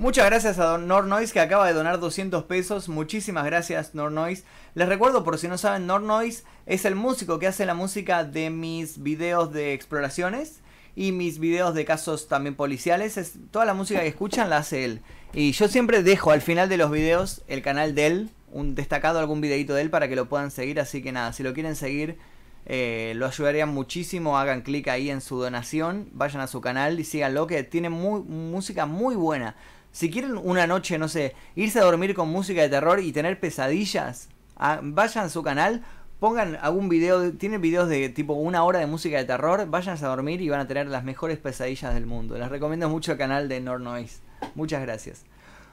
Muchas gracias a Don Nornoise que acaba de donar 200 pesos. Muchísimas gracias Nornoise. Les recuerdo por si no saben, Nornoise es el músico que hace la música de mis videos de exploraciones y mis videos de casos también policiales. Es, toda la música que escuchan la hace él. Y yo siempre dejo al final de los videos el canal de él, un destacado algún videito de él para que lo puedan seguir. Así que nada, si lo quieren seguir, eh, lo ayudarían muchísimo. Hagan clic ahí en su donación, vayan a su canal y síganlo, que tiene muy, música muy buena. Si quieren una noche, no sé, irse a dormir con música de terror y tener pesadillas, ah, vayan a su canal pongan algún video, tienen videos de tipo una hora de música de terror, váyanse a dormir y van a tener las mejores pesadillas del mundo. Les recomiendo mucho el canal de Nord Noise. Muchas gracias.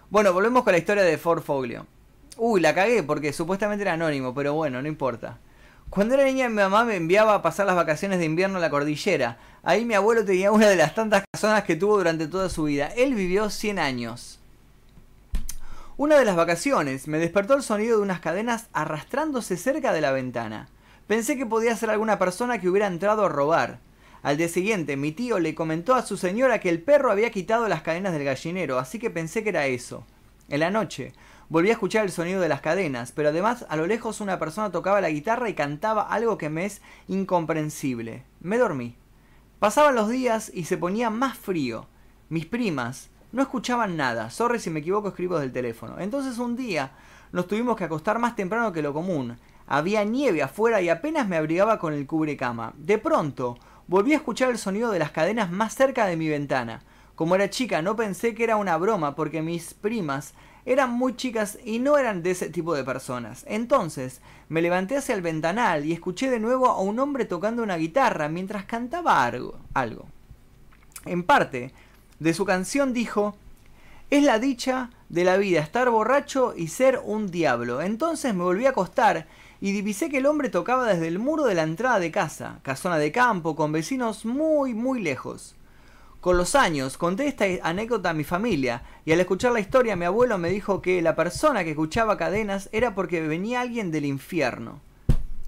Bueno, volvemos con la historia de Ford Foglio. Uy, la cagué porque supuestamente era anónimo, pero bueno, no importa. Cuando era niña mi mamá me enviaba a pasar las vacaciones de invierno a la cordillera. Ahí mi abuelo tenía una de las tantas casonas que tuvo durante toda su vida. Él vivió 100 años. Una de las vacaciones me despertó el sonido de unas cadenas arrastrándose cerca de la ventana. Pensé que podía ser alguna persona que hubiera entrado a robar. Al día siguiente, mi tío le comentó a su señora que el perro había quitado las cadenas del gallinero, así que pensé que era eso. En la noche, volví a escuchar el sonido de las cadenas, pero además a lo lejos una persona tocaba la guitarra y cantaba algo que me es incomprensible. Me dormí. Pasaban los días y se ponía más frío. Mis primas, no escuchaban nada. Sorry si me equivoco, escribo desde el teléfono. Entonces un día nos tuvimos que acostar más temprano que lo común. Había nieve afuera y apenas me abrigaba con el cubrecama. De pronto, volví a escuchar el sonido de las cadenas más cerca de mi ventana. Como era chica, no pensé que era una broma porque mis primas eran muy chicas y no eran de ese tipo de personas. Entonces, me levanté hacia el ventanal y escuché de nuevo a un hombre tocando una guitarra mientras cantaba algo. algo. En parte, de su canción dijo, es la dicha de la vida estar borracho y ser un diablo. Entonces me volví a acostar y divisé que el hombre tocaba desde el muro de la entrada de casa, casona de campo, con vecinos muy, muy lejos. Con los años conté esta anécdota a mi familia y al escuchar la historia mi abuelo me dijo que la persona que escuchaba cadenas era porque venía alguien del infierno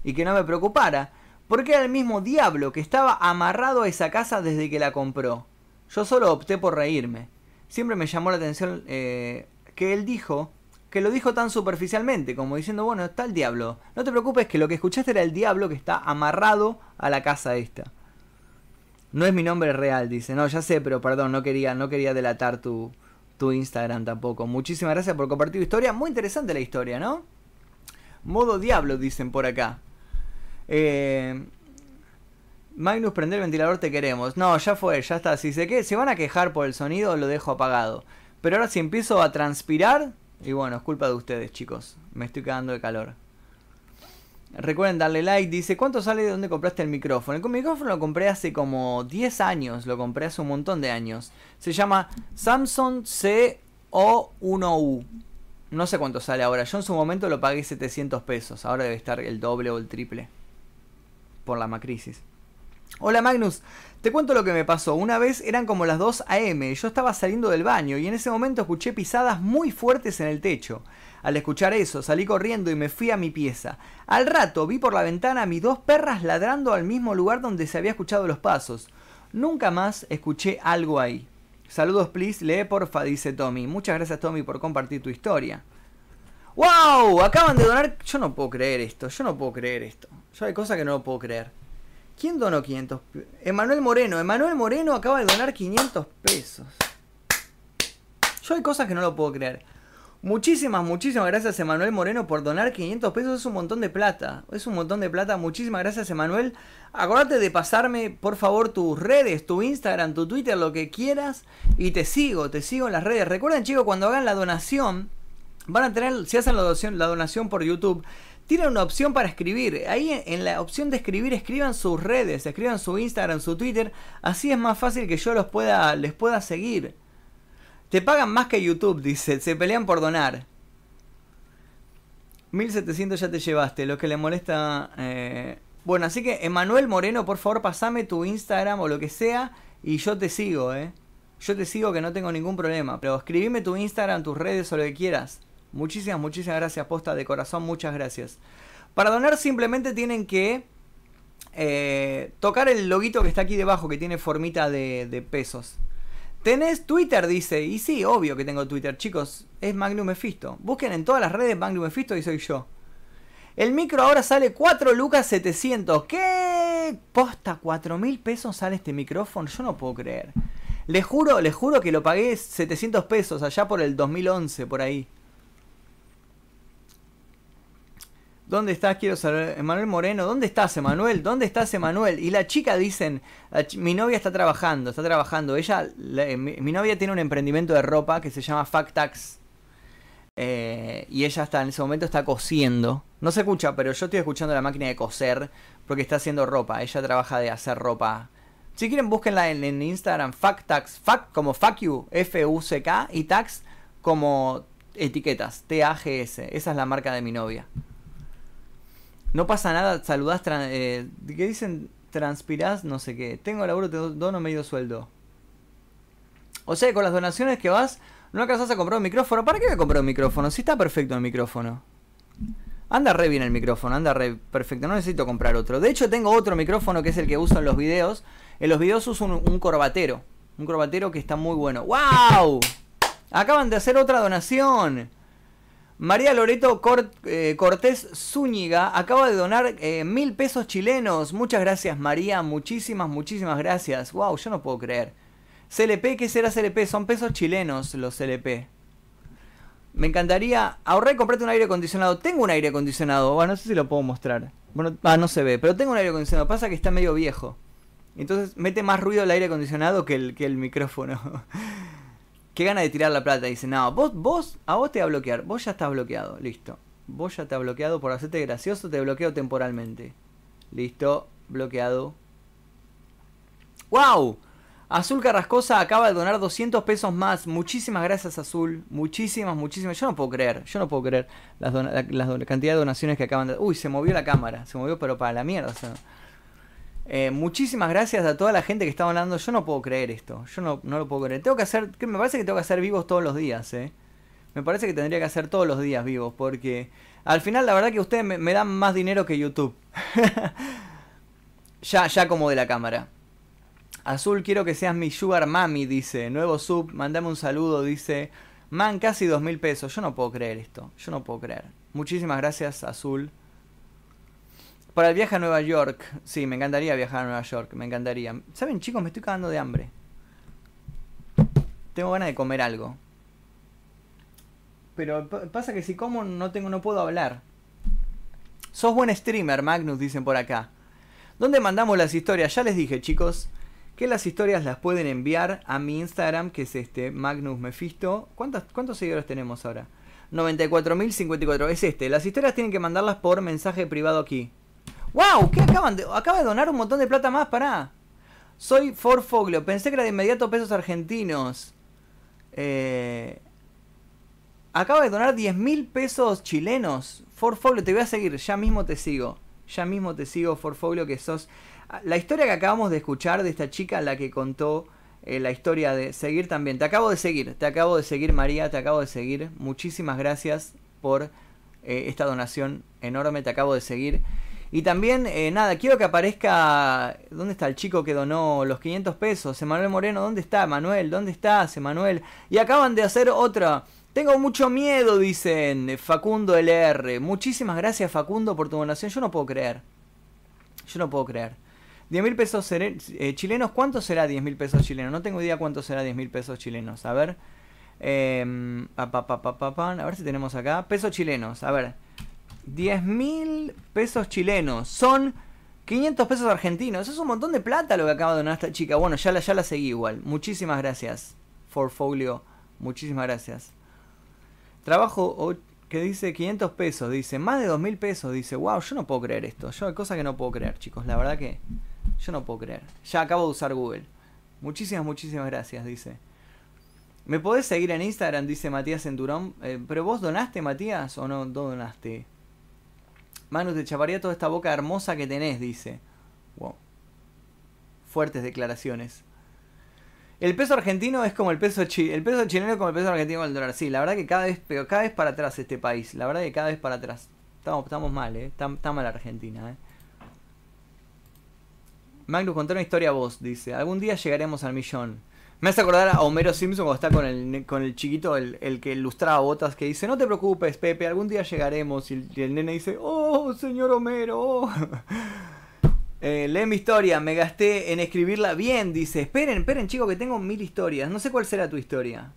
y que no me preocupara porque era el mismo diablo que estaba amarrado a esa casa desde que la compró. Yo solo opté por reírme. Siempre me llamó la atención eh, que él dijo, que lo dijo tan superficialmente, como diciendo, bueno, está el diablo. No te preocupes que lo que escuchaste era el diablo que está amarrado a la casa esta. No es mi nombre real, dice. No, ya sé, pero perdón, no quería, no quería delatar tu, tu Instagram tampoco. Muchísimas gracias por compartir tu historia. Muy interesante la historia, ¿no? Modo diablo, dicen por acá. Eh, Magnus, prende el ventilador, te queremos. No, ya fue, ya está. Si se, que, se van a quejar por el sonido, lo dejo apagado. Pero ahora si empiezo a transpirar, y bueno, es culpa de ustedes, chicos. Me estoy quedando de calor. Recuerden darle like. Dice, ¿cuánto sale de dónde compraste el micrófono? El micrófono lo compré hace como 10 años. Lo compré hace un montón de años. Se llama Samsung CO1U. No sé cuánto sale ahora. Yo en su momento lo pagué 700 pesos. Ahora debe estar el doble o el triple. Por la macrisis. Hola Magnus, te cuento lo que me pasó. Una vez eran como las 2 a.m. Yo estaba saliendo del baño y en ese momento escuché pisadas muy fuertes en el techo. Al escuchar eso, salí corriendo y me fui a mi pieza. Al rato vi por la ventana a mis dos perras ladrando al mismo lugar donde se había escuchado los pasos. Nunca más escuché algo ahí. Saludos, please. Lee porfa, dice Tommy. Muchas gracias, Tommy, por compartir tu historia. ¡Wow! Acaban de donar. Yo no puedo creer esto. Yo no puedo creer esto. Yo hay cosas que no puedo creer. ¿Quién donó 500 pesos? Emanuel Moreno. Emanuel Moreno acaba de donar 500 pesos. Yo hay cosas que no lo puedo creer. Muchísimas, muchísimas gracias Emanuel Moreno por donar 500 pesos. Es un montón de plata. Es un montón de plata. Muchísimas gracias Emanuel. Acordate de pasarme por favor tus redes, tu Instagram, tu Twitter, lo que quieras. Y te sigo, te sigo en las redes. Recuerden chicos, cuando hagan la donación, van a tener, si hacen la donación, la donación por YouTube, tienen una opción para escribir. Ahí en, la opción de escribir, escriban sus redes, escriban su Instagram, su Twitter. Así es más fácil que yo los pueda, les pueda seguir. Te pagan más que YouTube, dice. Se pelean por donar. 1700 ya te llevaste. Lo que le molesta. eh, Bueno, así que Emanuel Moreno, por favor, pasame tu Instagram o lo que sea. Y yo te sigo, eh. Yo te sigo que no tengo ningún problema. Pero escribime tu Instagram, tus redes o lo que quieras. Muchísimas, muchísimas gracias, posta de corazón. Muchas gracias. Para donar simplemente tienen que eh, tocar el loguito que está aquí debajo, que tiene formita de, de pesos. ¿Tenés Twitter? Dice. Y sí, obvio que tengo Twitter, chicos. Es Magnum Mephisto. Busquen en todas las redes Magnum Mephisto y soy yo. El micro ahora sale 4 lucas 700. ¿Qué? Posta, 4 mil pesos sale este micrófono. Yo no puedo creer. Les juro, les juro que lo pagué 700 pesos allá por el 2011, por ahí. ¿Dónde estás? Quiero saber. Emanuel Moreno, ¿dónde estás, Emanuel? ¿Dónde estás, Emanuel? Y la chica dicen, mi novia está trabajando, está trabajando. Ella, la- eh, mi, novia tiene un emprendimiento de ropa que se llama Factax. Eh, y ella está en ese momento está cosiendo. No se escucha, pero yo estoy escuchando la máquina de coser porque está haciendo ropa. Ella trabaja de hacer ropa. Si quieren, búsquenla en, Instagram, Factax. Fact como fuck F-U-C-K, y tax como etiquetas, T-A-G-S. Esa es la marca de mi novia. No pasa nada, saludás, eh, ¿qué dicen? Transpirás, no sé qué. Tengo laburo, te do- dono medio sueldo. O sea, con las donaciones que vas, no alcanzás a comprar un micrófono. ¿Para qué voy a comprar un micrófono? Si está perfecto el micrófono. Anda re bien el micrófono, anda re perfecto. No necesito comprar otro. De hecho, tengo otro micrófono que es el que uso en los videos. En los videos uso un, un corbatero. Un corbatero que está muy bueno. ¡Wow! Acaban de hacer otra donación. María Loreto Cor- eh, Cortés Zúñiga acaba de donar eh, mil pesos chilenos. Muchas gracias, María. Muchísimas, muchísimas gracias. Wow, yo no puedo creer. CLP, ¿qué será CLP? Son pesos chilenos los CLP. Me encantaría ahorrar y comprarte un aire acondicionado. Tengo un aire acondicionado. Bueno, no sé si lo puedo mostrar. Bueno, ah, no se ve, pero tengo un aire acondicionado. Pasa que está medio viejo. Entonces mete más ruido el aire acondicionado que el, que el micrófono. (laughs) Qué gana de tirar la plata. Dice, no, vos, vos, a vos te va a bloquear. Vos ya estás bloqueado. Listo. Vos ya te ha bloqueado por hacerte gracioso. Te bloqueo temporalmente. Listo. Bloqueado. ¡Wow! Azul Carrascosa acaba de donar 200 pesos más. Muchísimas gracias, Azul. Muchísimas, muchísimas. Yo no puedo creer. Yo no puedo creer la, don- cantidad de donaciones que acaban de... Uy, se movió la cámara. Se movió, pero para la mierda. o sea. Eh, muchísimas gracias a toda la gente que está donando. Yo no puedo creer esto. Yo no, no lo puedo creer. Tengo que hacer... Me parece que tengo que hacer vivos todos los días, ¿eh? Me parece que tendría que hacer todos los días vivos. Porque al final la verdad que ustedes me, me dan más dinero que YouTube. (laughs) ya, ya como de la cámara. Azul, quiero que seas mi sugar mami, dice. Nuevo sub, mandame un saludo, dice. Man, casi dos mil pesos. Yo no puedo creer esto. Yo no puedo creer. Muchísimas gracias, Azul. Para el viaje a Nueva York. Sí, me encantaría viajar a Nueva York. Me encantaría. ¿Saben, chicos? Me estoy cagando de hambre. Tengo ganas de comer algo. Pero pa- pasa que si como no tengo, no puedo hablar. Sos buen streamer, Magnus, dicen por acá. ¿Dónde mandamos las historias? Ya les dije, chicos, que las historias las pueden enviar a mi Instagram, que es este, Magnus Mephisto. ¿Cuántas, ¿Cuántos seguidores tenemos ahora? 94.054. Es este. Las historias tienen que mandarlas por mensaje privado aquí. ¡Wow! ¿Qué acaban de.? Acaba de donar un montón de plata más, pará. Soy Forfoglio. Pensé que era de inmediato pesos argentinos. Eh. Acaba de donar 10 mil pesos chilenos. Forfoglio, te voy a seguir. Ya mismo te sigo. Ya mismo te sigo, Forfoglio, que sos. La historia que acabamos de escuchar de esta chica, la que contó eh, la historia de seguir también. Te acabo de seguir, te acabo de seguir, María, te acabo de seguir. Muchísimas gracias por eh, esta donación enorme, te acabo de seguir. Y también, eh, nada, quiero que aparezca. ¿Dónde está el chico que donó los 500 pesos? Emanuel Moreno, ¿dónde está? Manuel, ¿dónde estás, Emanuel? Y acaban de hacer otra. Tengo mucho miedo, dicen Facundo LR. Muchísimas gracias, Facundo, por tu donación. Yo no puedo creer. Yo no puedo creer. 10 mil pesos eh, chilenos, ¿cuánto será 10 mil pesos chilenos? No tengo idea cuánto será 10 mil pesos chilenos. A ver. Eh, pa, pa, pa, pa, a ver si tenemos acá. Pesos chilenos, a ver. 10 mil pesos chilenos. Son 500 pesos argentinos. Es un montón de plata lo que acaba de donar esta chica. Bueno, ya la, ya la seguí igual. Muchísimas gracias. Forfolio. Muchísimas gracias. Trabajo que dice 500 pesos, dice más de 2000 pesos, dice, wow, yo no puedo creer esto. Yo hay cosas que no puedo creer, chicos, la verdad que yo no puedo creer. Ya acabo de usar Google. Muchísimas, muchísimas gracias, dice. ¿Me podés seguir en Instagram? Dice Matías Centurón. Eh, ¿Pero vos donaste, Matías, o no donaste? Manu, te chaparía toda esta boca hermosa que tenés, dice. Wow. Fuertes declaraciones. El peso argentino es como el peso chileno. El peso chileno es como el peso argentino con el dólar. Sí, la verdad que cada vez, pero cada vez para atrás este país. La verdad que cada vez para atrás. Estamos, estamos mal, eh. Está, está mal Argentina, eh. Magnus, contar una historia a vos, dice. Algún día llegaremos al millón. Me hace acordar a Homero Simpson cuando está con el, con el chiquito, el, el que ilustraba botas, que dice, no te preocupes, Pepe, algún día llegaremos. Y el, y el nene dice, oh, señor Homero. oh". (laughs) Eh, lee mi historia, me gasté en escribirla bien, dice. Esperen, esperen, chicos, que tengo mil historias. No sé cuál será tu historia.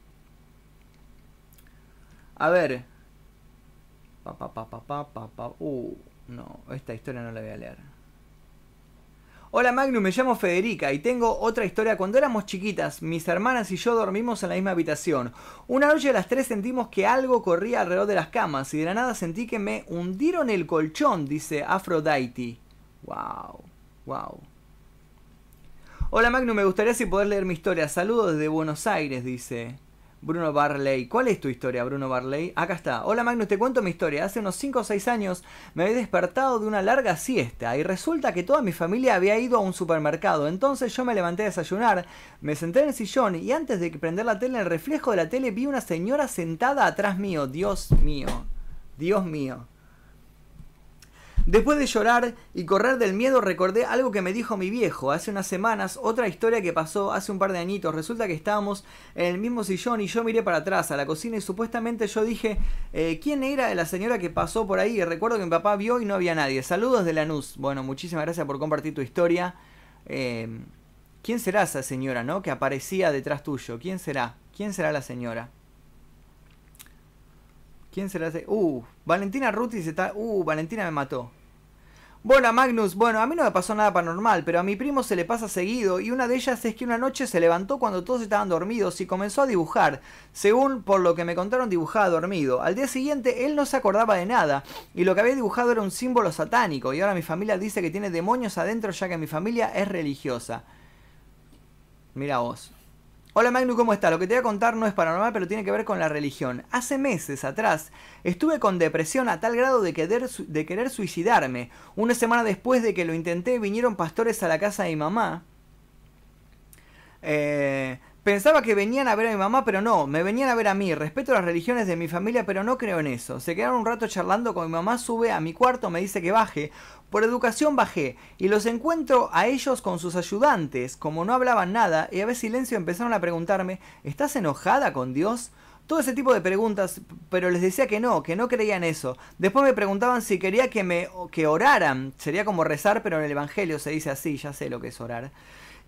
A ver. Pa, pa, pa, pa, pa, pa, pa. Uh, no, esta historia no la voy a leer. Hola Magnus, me llamo Federica y tengo otra historia. Cuando éramos chiquitas, mis hermanas y yo dormimos en la misma habitación. Una noche a las 3 sentimos que algo corría alrededor de las camas y de la nada sentí que me hundieron el colchón, dice Aphrodite. Wow, wow. Hola Magnus, me gustaría si poder leer mi historia. Saludos desde Buenos Aires, dice Bruno Barley. ¿Cuál es tu historia, Bruno Barley? Acá está. Hola Magnus, te cuento mi historia. Hace unos 5 o 6 años me había despertado de una larga siesta y resulta que toda mi familia había ido a un supermercado. Entonces yo me levanté a desayunar, me senté en el sillón y antes de prender la tele, en el reflejo de la tele vi una señora sentada atrás mío. Dios mío. Dios mío. Después de llorar y correr del miedo recordé algo que me dijo mi viejo hace unas semanas, otra historia que pasó hace un par de añitos. Resulta que estábamos en el mismo sillón y yo miré para atrás a la cocina y supuestamente yo dije, eh, ¿quién era la señora que pasó por ahí? Y recuerdo que mi papá vio y no había nadie. Saludos de Lanús. Bueno, muchísimas gracias por compartir tu historia. Eh, ¿Quién será esa señora, no? Que aparecía detrás tuyo. ¿Quién será? ¿Quién será la señora? ¿Quién será ese? Uh, Valentina Ruti se está. Uh, Valentina me mató. Bueno, Magnus, bueno, a mí no me pasó nada paranormal, pero a mi primo se le pasa seguido y una de ellas es que una noche se levantó cuando todos estaban dormidos y comenzó a dibujar. Según por lo que me contaron, dibujaba dormido. Al día siguiente él no se acordaba de nada y lo que había dibujado era un símbolo satánico y ahora mi familia dice que tiene demonios adentro ya que mi familia es religiosa. Mira vos. Hola Magnus, ¿cómo estás? Lo que te voy a contar no es paranormal, pero tiene que ver con la religión. Hace meses atrás estuve con depresión a tal grado de querer, de querer suicidarme. Una semana después de que lo intenté, vinieron pastores a la casa de mi mamá. Eh, pensaba que venían a ver a mi mamá, pero no, me venían a ver a mí. Respeto las religiones de mi familia, pero no creo en eso. Se quedaron un rato charlando con mi mamá, sube a mi cuarto, me dice que baje. Por educación bajé y los encuentro a ellos con sus ayudantes. Como no hablaban nada y a ver silencio empezaron a preguntarme, ¿estás enojada con Dios? Todo ese tipo de preguntas, pero les decía que no, que no creía en eso. Después me preguntaban si quería que me que oraran. Sería como rezar, pero en el evangelio se dice así, ya sé lo que es orar.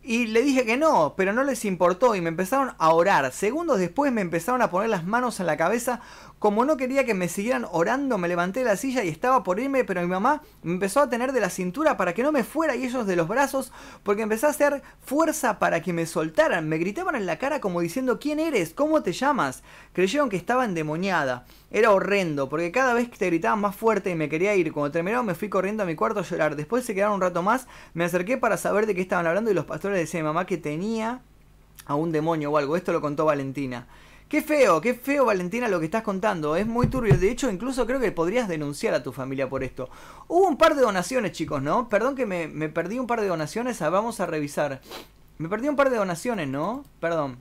Y le dije que no, pero no les importó y me empezaron a orar. Segundos después me empezaron a poner las manos en la cabeza. Como no quería que me siguieran orando, me levanté de la silla y estaba por irme, pero mi mamá me empezó a tener de la cintura para que no me fuera y ellos de los brazos, porque empecé a hacer fuerza para que me soltaran. Me gritaban en la cara como diciendo, ¿quién eres? ¿Cómo te llamas? Creyeron que estaba endemoniada. Era horrendo, porque cada vez que te gritaban más fuerte y me quería ir. Cuando terminaron me fui corriendo a mi cuarto a llorar. Después se quedaron un rato más, me acerqué para saber de qué estaban hablando y los pastores decían a mi mamá que tenía a un demonio o algo. Esto lo contó Valentina. Qué feo, qué feo Valentina lo que estás contando. Es muy turbio. De hecho, incluso creo que podrías denunciar a tu familia por esto. Hubo un par de donaciones, chicos, ¿no? Perdón que me, perdí un par de donaciones. Ah, vamos a revisar. Me perdí un par de donaciones, ¿no? Perdón.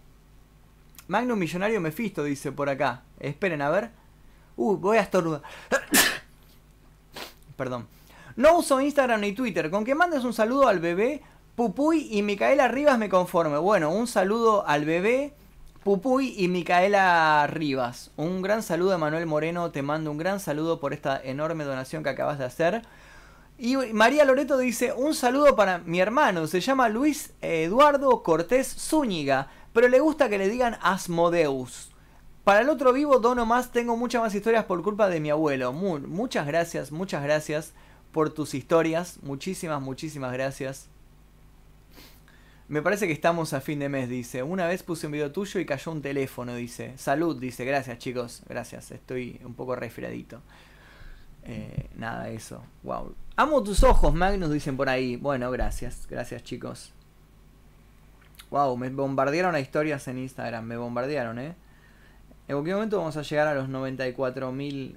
Magnum Millonario Mefisto dice por acá. Esperen, a ver. Uh, voy a estornudar. (coughs) Perdón. No uso Instagram ni Twitter. Con que mandes un saludo al bebé, Pupuy y Micaela Rivas me conforme. Bueno, un saludo al bebé, Pupuy y Micaela Rivas. Un gran saludo a Manuel Moreno. Te mando un gran saludo por esta enorme donación que acabas de hacer. Y María Loreto dice, un saludo para mi hermano, se llama Luis Eduardo Cortés Zúñiga, pero le gusta que le digan Asmodeus. Para el otro vivo dono más, tengo muchas más historias por culpa de mi abuelo. Mu- muchas gracias, muchas gracias por tus historias, muchísimas, muchísimas gracias. Me parece que estamos a fin de mes, dice. Una vez puse un video tuyo y cayó un teléfono, dice. Salud, dice. Gracias, chicos. Gracias. Estoy un poco resfriadito. Eh, nada, eso. Wow. Amo tus ojos, Magnus, dicen por ahí. Bueno, gracias. Gracias, chicos. Wow, me bombardearon a historias en Instagram. Me bombardearon, ¿eh? En cualquier momento vamos a llegar a los 94.000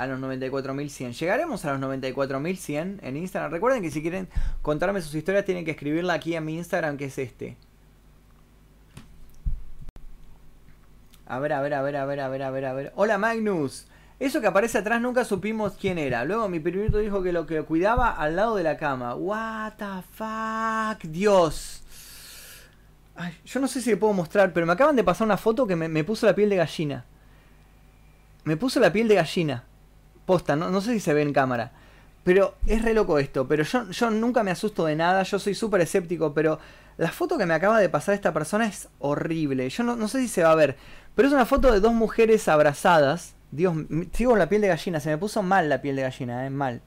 a los 94.100. Llegaremos a los 94.100 en Instagram. Recuerden que si quieren contarme sus historias tienen que escribirla aquí a mi Instagram que es este. A ver, a ver, a ver, a ver, a ver, a ver, a ver. Hola Magnus. Eso que aparece atrás nunca supimos quién era. Luego mi primito dijo que lo que cuidaba al lado de la cama. What the fuck, Dios. Ay, yo no sé si le puedo mostrar, pero me acaban de pasar una foto que me, me puso la piel de gallina. Me puso la piel de gallina. No, sé si se ve en cámara. Pero es re loco esto. Pero yo, yo nunca me asusto de nada. Yo soy súper escéptico. Pero la foto que me acaba de pasar esta persona es horrible. Yo no, no sé si se va a ver. Pero es una foto de dos mujeres abrazadas. Dios, sigo con la piel de gallina. Se me puso mal la piel de gallina, eh, mal.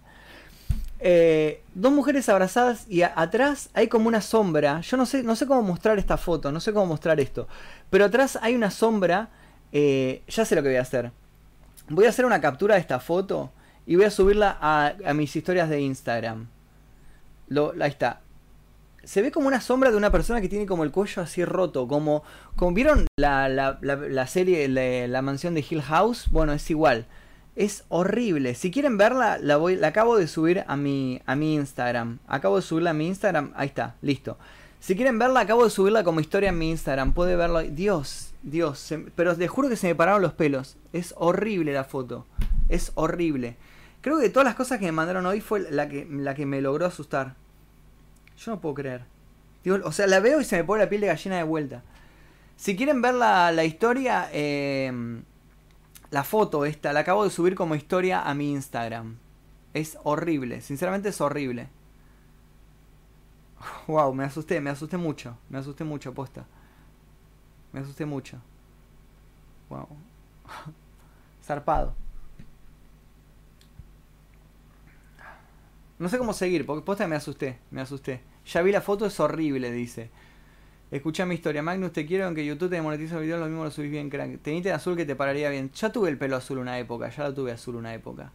Eh, dos mujeres abrazadas y atrás hay como una sombra. Yo no sé, no sé cómo mostrar esta foto, no sé cómo mostrar esto. Pero atrás hay una sombra. eh, ya sé lo que voy a hacer. Voy a hacer una captura de esta foto y voy a subirla a, mis historias de Instagram. Lo, ahí está. Se ve como una sombra de una persona que tiene como el cuello así roto. Como, como vieron la, la, la, serie la, mansión de Hill House. Bueno, es igual. Es horrible. Si quieren verla, la, voy, la acabo de subir a mi, a mi Instagram. Acabo de subirla a mi Instagram. Ahí está, listo. Si quieren verla, acabo de subirla como historia en mi Instagram. Puede verlo. Dios, Dios. pero les juro que se me pararon los pelos. Es horrible la foto. Es horrible. Creo que de todas las cosas que me mandaron hoy fue la que, la que me logró asustar. Yo no puedo creer. O sea, la veo y se me pone la piel de gallina de vuelta. Si quieren ver la, la historia, eh, la foto esta, la acabo de subir como historia a mi Instagram. Es horrible, sinceramente es horrible. Wow, me asusté, me asusté mucho, me asusté mucho, posta. Me asusté mucho. Wow. (laughs) Zarpado. No sé cómo seguir, porque posta me asusté, me asusté. Ya vi la foto, es horrible, dice. Escucha mi historia, Magnus, te quiero, aunque YouTube te monetiza el video, lo mismo lo subís bien, crack. Tenite azul que te pararía bien. Ya tuve el pelo azul una época, ya lo tuve azul una época.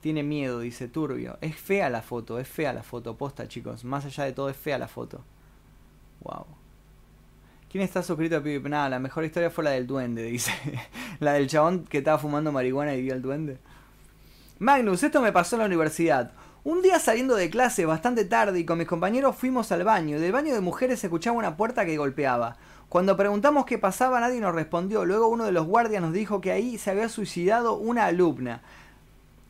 Tiene miedo, dice Turbio. Es fea la foto, es fea la foto, posta, chicos. Más allá de todo, es fea la foto. Wow. ¿Quién está suscrito a PvP? Nada, la mejor historia fue la del duende, dice. (laughs) la del chabón que estaba fumando marihuana y vio al duende. Magnus, esto me pasó en la universidad. Un día saliendo de clase bastante tarde y con mis compañeros fuimos al baño. Del baño de mujeres se escuchaba una puerta que golpeaba. Cuando preguntamos qué pasaba nadie nos respondió. Luego uno de los guardias nos dijo que ahí se había suicidado una alumna.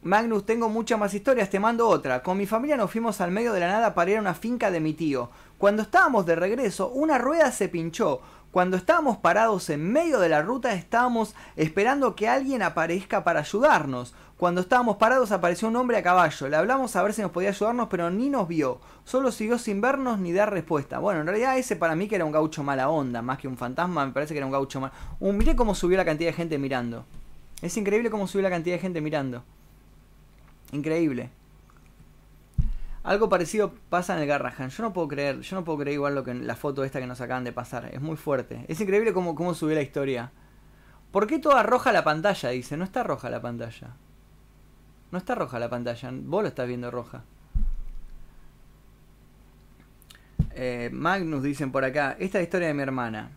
Magnus, tengo muchas más historias, te mando otra. Con mi familia nos fuimos al medio de la nada para ir a una finca de mi tío. Cuando estábamos de regreso, una rueda se pinchó. Cuando estábamos parados en medio de la ruta, estábamos esperando que alguien aparezca para ayudarnos. Cuando estábamos parados apareció un hombre a caballo. Le hablamos a ver si nos podía ayudarnos, pero ni nos vio. Solo siguió sin vernos ni dar respuesta. Bueno, en realidad ese para mí que era un gaucho mala onda, más que un fantasma, me parece que era un gaucho mal. Uh, miré cómo subió la cantidad de gente mirando. Es increíble cómo subió la cantidad de gente mirando. Increíble. Algo parecido pasa en el Garrahan. Yo no puedo creer, yo no puedo creer igual lo que la foto esta que nos acaban de pasar. Es muy fuerte. Es increíble cómo, cómo subió la historia. ¿Por qué toda roja la pantalla? Dice, no está roja la pantalla. No está roja la pantalla. Vos lo estás viendo roja. Eh, Magnus dicen por acá. Esta es la historia de mi hermana.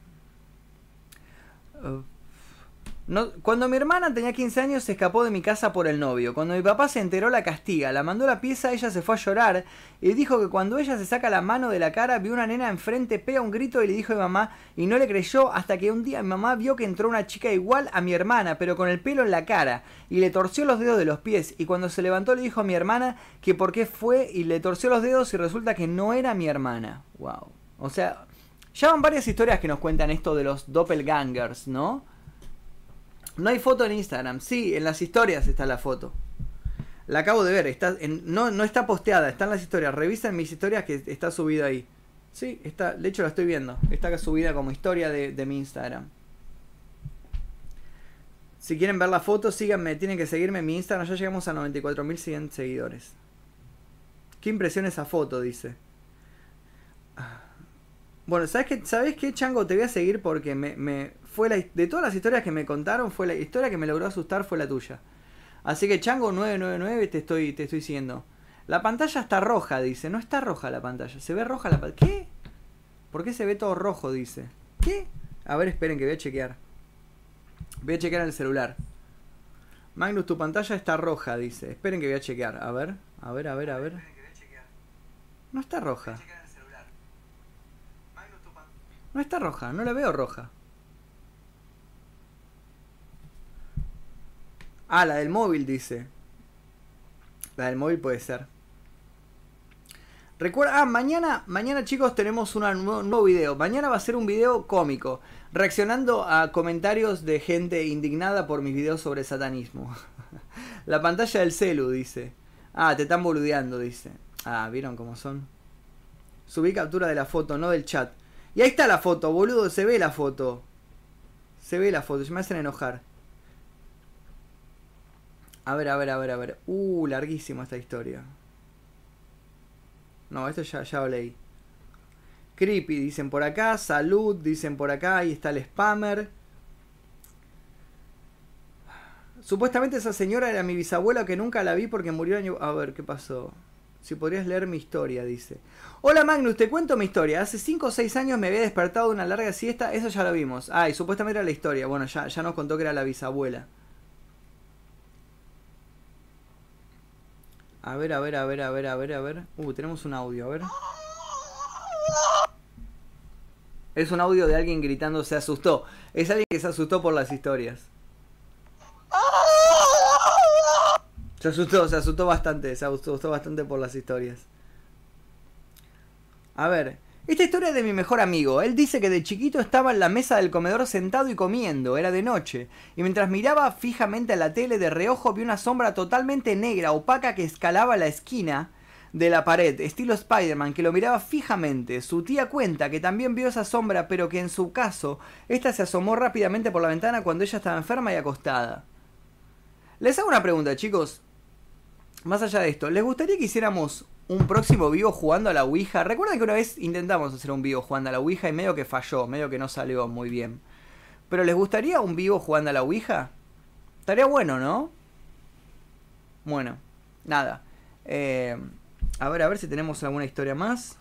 Cuando mi hermana tenía 15 años se escapó de mi casa por el novio. Cuando mi papá se enteró la castiga, la mandó la pieza, ella se fue a llorar y dijo que cuando ella se saca la mano de la cara vio una nena enfrente, pega un grito y le dijo a mi mamá y no le creyó hasta que un día mi mamá vio que entró una chica igual a mi hermana pero con el pelo en la cara y le torció los dedos de los pies y cuando se levantó le dijo a mi hermana que por qué fue y le torció los dedos y resulta que no era mi hermana. Wow. O sea, ya van varias historias que nos cuentan esto de los doppelgangers, ¿no? No hay foto en Instagram. Sí, en las historias está la foto. La acabo de ver. Está no, no está posteada, está en las historias. Revisen mis historias que está subida ahí. Sí, está, de hecho la estoy viendo. Está subida como historia de, mi Instagram. Si quieren ver la foto, síganme. Tienen que seguirme en mi Instagram. Ya llegamos a 94.100 seguidores. Qué impresión esa foto, dice. Bueno, ¿sabes qué, ¿sabes Chango? Te voy a seguir porque me fue la, de todas las historias que me contaron, fue la historia que me logró asustar fue la tuya. Así que Chango 999 te estoy, te estoy siguiendo. La pantalla está roja, dice. No está roja la pantalla. ¿Se ve roja la pantalla? ¿Qué? ¿Por qué se ve todo rojo? Dice. ¿Qué? A ver, esperen que voy a chequear. Voy a chequear en el celular. Magnus, tu pantalla está roja, dice. Esperen que voy a chequear. A ver, a ver, a ver, a ver. No está roja. No está roja, no la veo roja. Ah, la del móvil dice. La del móvil puede ser. Recuerda, ah, mañana, mañana chicos tenemos un nuevo video. Mañana va a ser un video cómico, reaccionando a comentarios de gente indignada por mis videos sobre satanismo. (laughs) La pantalla del celu dice. Ah, te están boludeando, dice. Ah, ¿vieron cómo son? Subí captura de la foto, no del chat. Y ahí está la foto, boludo, se ve la foto. Se ve la foto, se me hacen enojar. A ver, a ver, a ver, a ver. Uh, larguísima esta historia. No, esto ya, ya lo leí. Creepy, dicen por acá. Salud, dicen por acá. Ahí está el spammer. Supuestamente esa señora era mi bisabuela que nunca la vi porque murió año... A ver, ¿qué pasó? Si podrías leer mi historia, dice. Hola Magnus, te cuento mi historia. Hace 5 o 6 años me había despertado de una larga siesta. Eso ya lo vimos. Ah, y supuestamente era la historia. Bueno, ya, ya nos contó que era la bisabuela. A ver, a ver, a ver, a ver, a ver, a ver. Uh, tenemos un audio, a ver. Es un audio de alguien gritando se asustó. Es alguien que se asustó por las historias. Se asustó, se asustó bastante, se asustó bastante por las historias. A ver, esta historia es de mi mejor amigo. Él dice que de chiquito estaba en la mesa del comedor sentado y comiendo, era de noche, y mientras miraba fijamente a la tele de reojo vio una sombra totalmente negra, opaca que escalaba la esquina de la pared, estilo Spider-Man, que lo miraba fijamente. Su tía cuenta que también vio esa sombra, pero que en su caso, esta se asomó rápidamente por la ventana cuando ella estaba enferma y acostada. Les hago una pregunta, chicos. Más allá de esto, ¿les gustaría que hiciéramos un próximo vivo jugando a la Ouija? Recuerden que una vez intentamos hacer un vivo jugando a la Ouija y medio que falló, medio que no salió muy bien. Pero ¿les gustaría un vivo jugando a la Ouija? Estaría bueno, ¿no? Bueno, nada. Eh, a ver, a ver si tenemos alguna historia más.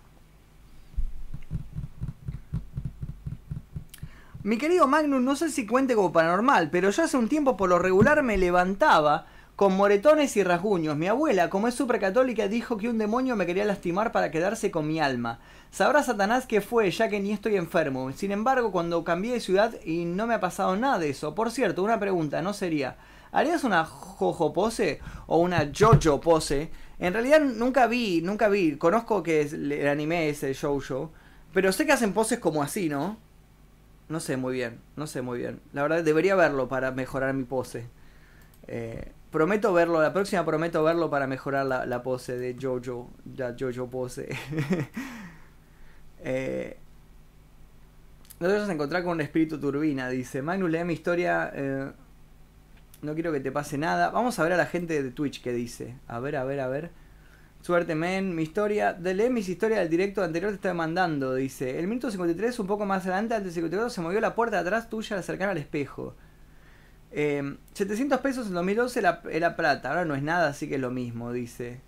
Mi querido Magnus, no sé si cuente como paranormal, pero yo hace un tiempo por lo regular me levantaba con moretones y rasguños. Mi abuela, como es súper católica, dijo que un demonio me quería lastimar para quedarse con mi alma. Sabrá Satanás qué fue, ya que ni estoy enfermo. Sin embargo, cuando cambié de ciudad y no me ha pasado nada de eso. Por cierto, una pregunta, ¿no sería? ¿Harías una jojo pose o una jojo pose? En realidad nunca vi, nunca vi. Conozco que el anime es el shoujo. Pero sé que hacen poses como así, ¿no? No sé muy bien, no sé muy bien. La verdad debería verlo para mejorar mi pose. Eh, prometo verlo, la próxima prometo verlo para mejorar la, pose de Jojo, la Jojo pose. (laughs) eh, nos vamos a encontrar con un espíritu turbina, dice. Magnus, lee mi historia. Eh, no quiero que te pase nada. Vamos a ver a la gente de Twitch que dice. A ver, a ver, a ver. Suerte, men. Mi historia. De leer mis historias del directo anterior te estoy mandando. Dice. El minuto 53, un poco más adelante, antes de 54, se movió la puerta de atrás tuya al acercar al espejo. 700 em, pesos en 2012 era, plata, ahora no es nada, así que es lo mismo, dice.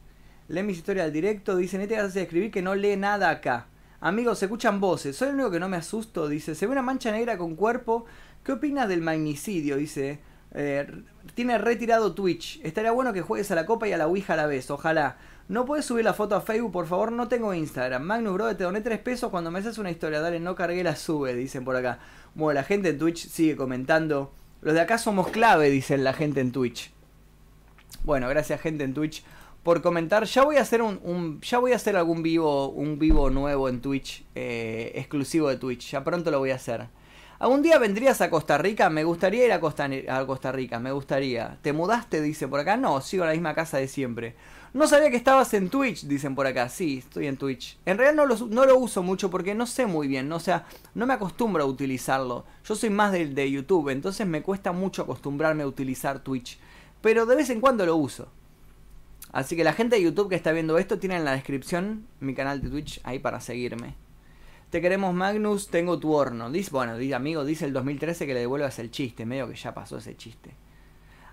Lee mis historias al directo, dice, Nete vas a escribir que no lee nada acá. Amigos, se escuchan voces, soy el único que no me asusto, dice, se ve una mancha negra con cuerpo. ¿Qué opinas del magnicidio? Dice, eh, tiene retirado Twitch. Estaría bueno que juegues a la copa y a la Ouija a la vez, ojalá. No puedes subir la foto a Facebook, por favor, no tengo Instagram. Magnus, bro, te doné 3 pesos cuando me haces una historia. Dale, no cargué la sube, dicen por acá. Bueno, la gente en Twitch sigue comentando. Los de acá somos clave, dicen la gente en Twitch. Bueno, gracias gente en Twitch por comentar. Ya voy a hacer un, ya voy a hacer algún vivo, un vivo nuevo en Twitch, eh, exclusivo de Twitch. Ya pronto lo voy a hacer. ¿Algún día vendrías a Costa Rica? Me gustaría ir a Costa, a Costa Rica, me gustaría. ¿Te mudaste? Dice por acá. No, sigo en la misma casa de siempre. No sabía que estabas en Twitch, dicen por acá. Sí, estoy en Twitch. En realidad no lo, uso mucho porque no sé muy bien, ¿no? o sea, no me acostumbro a utilizarlo. Yo soy más de, de YouTube, entonces me cuesta mucho acostumbrarme a utilizar Twitch. Pero de vez en cuando lo uso. Así que la gente de YouTube que está viendo esto tiene en la descripción mi canal de Twitch ahí para seguirme. Te queremos Magnus, tengo tu horno. Dice, bueno, dice, amigo, dice el 2013 que le devuelvas el chiste, medio que ya pasó ese chiste.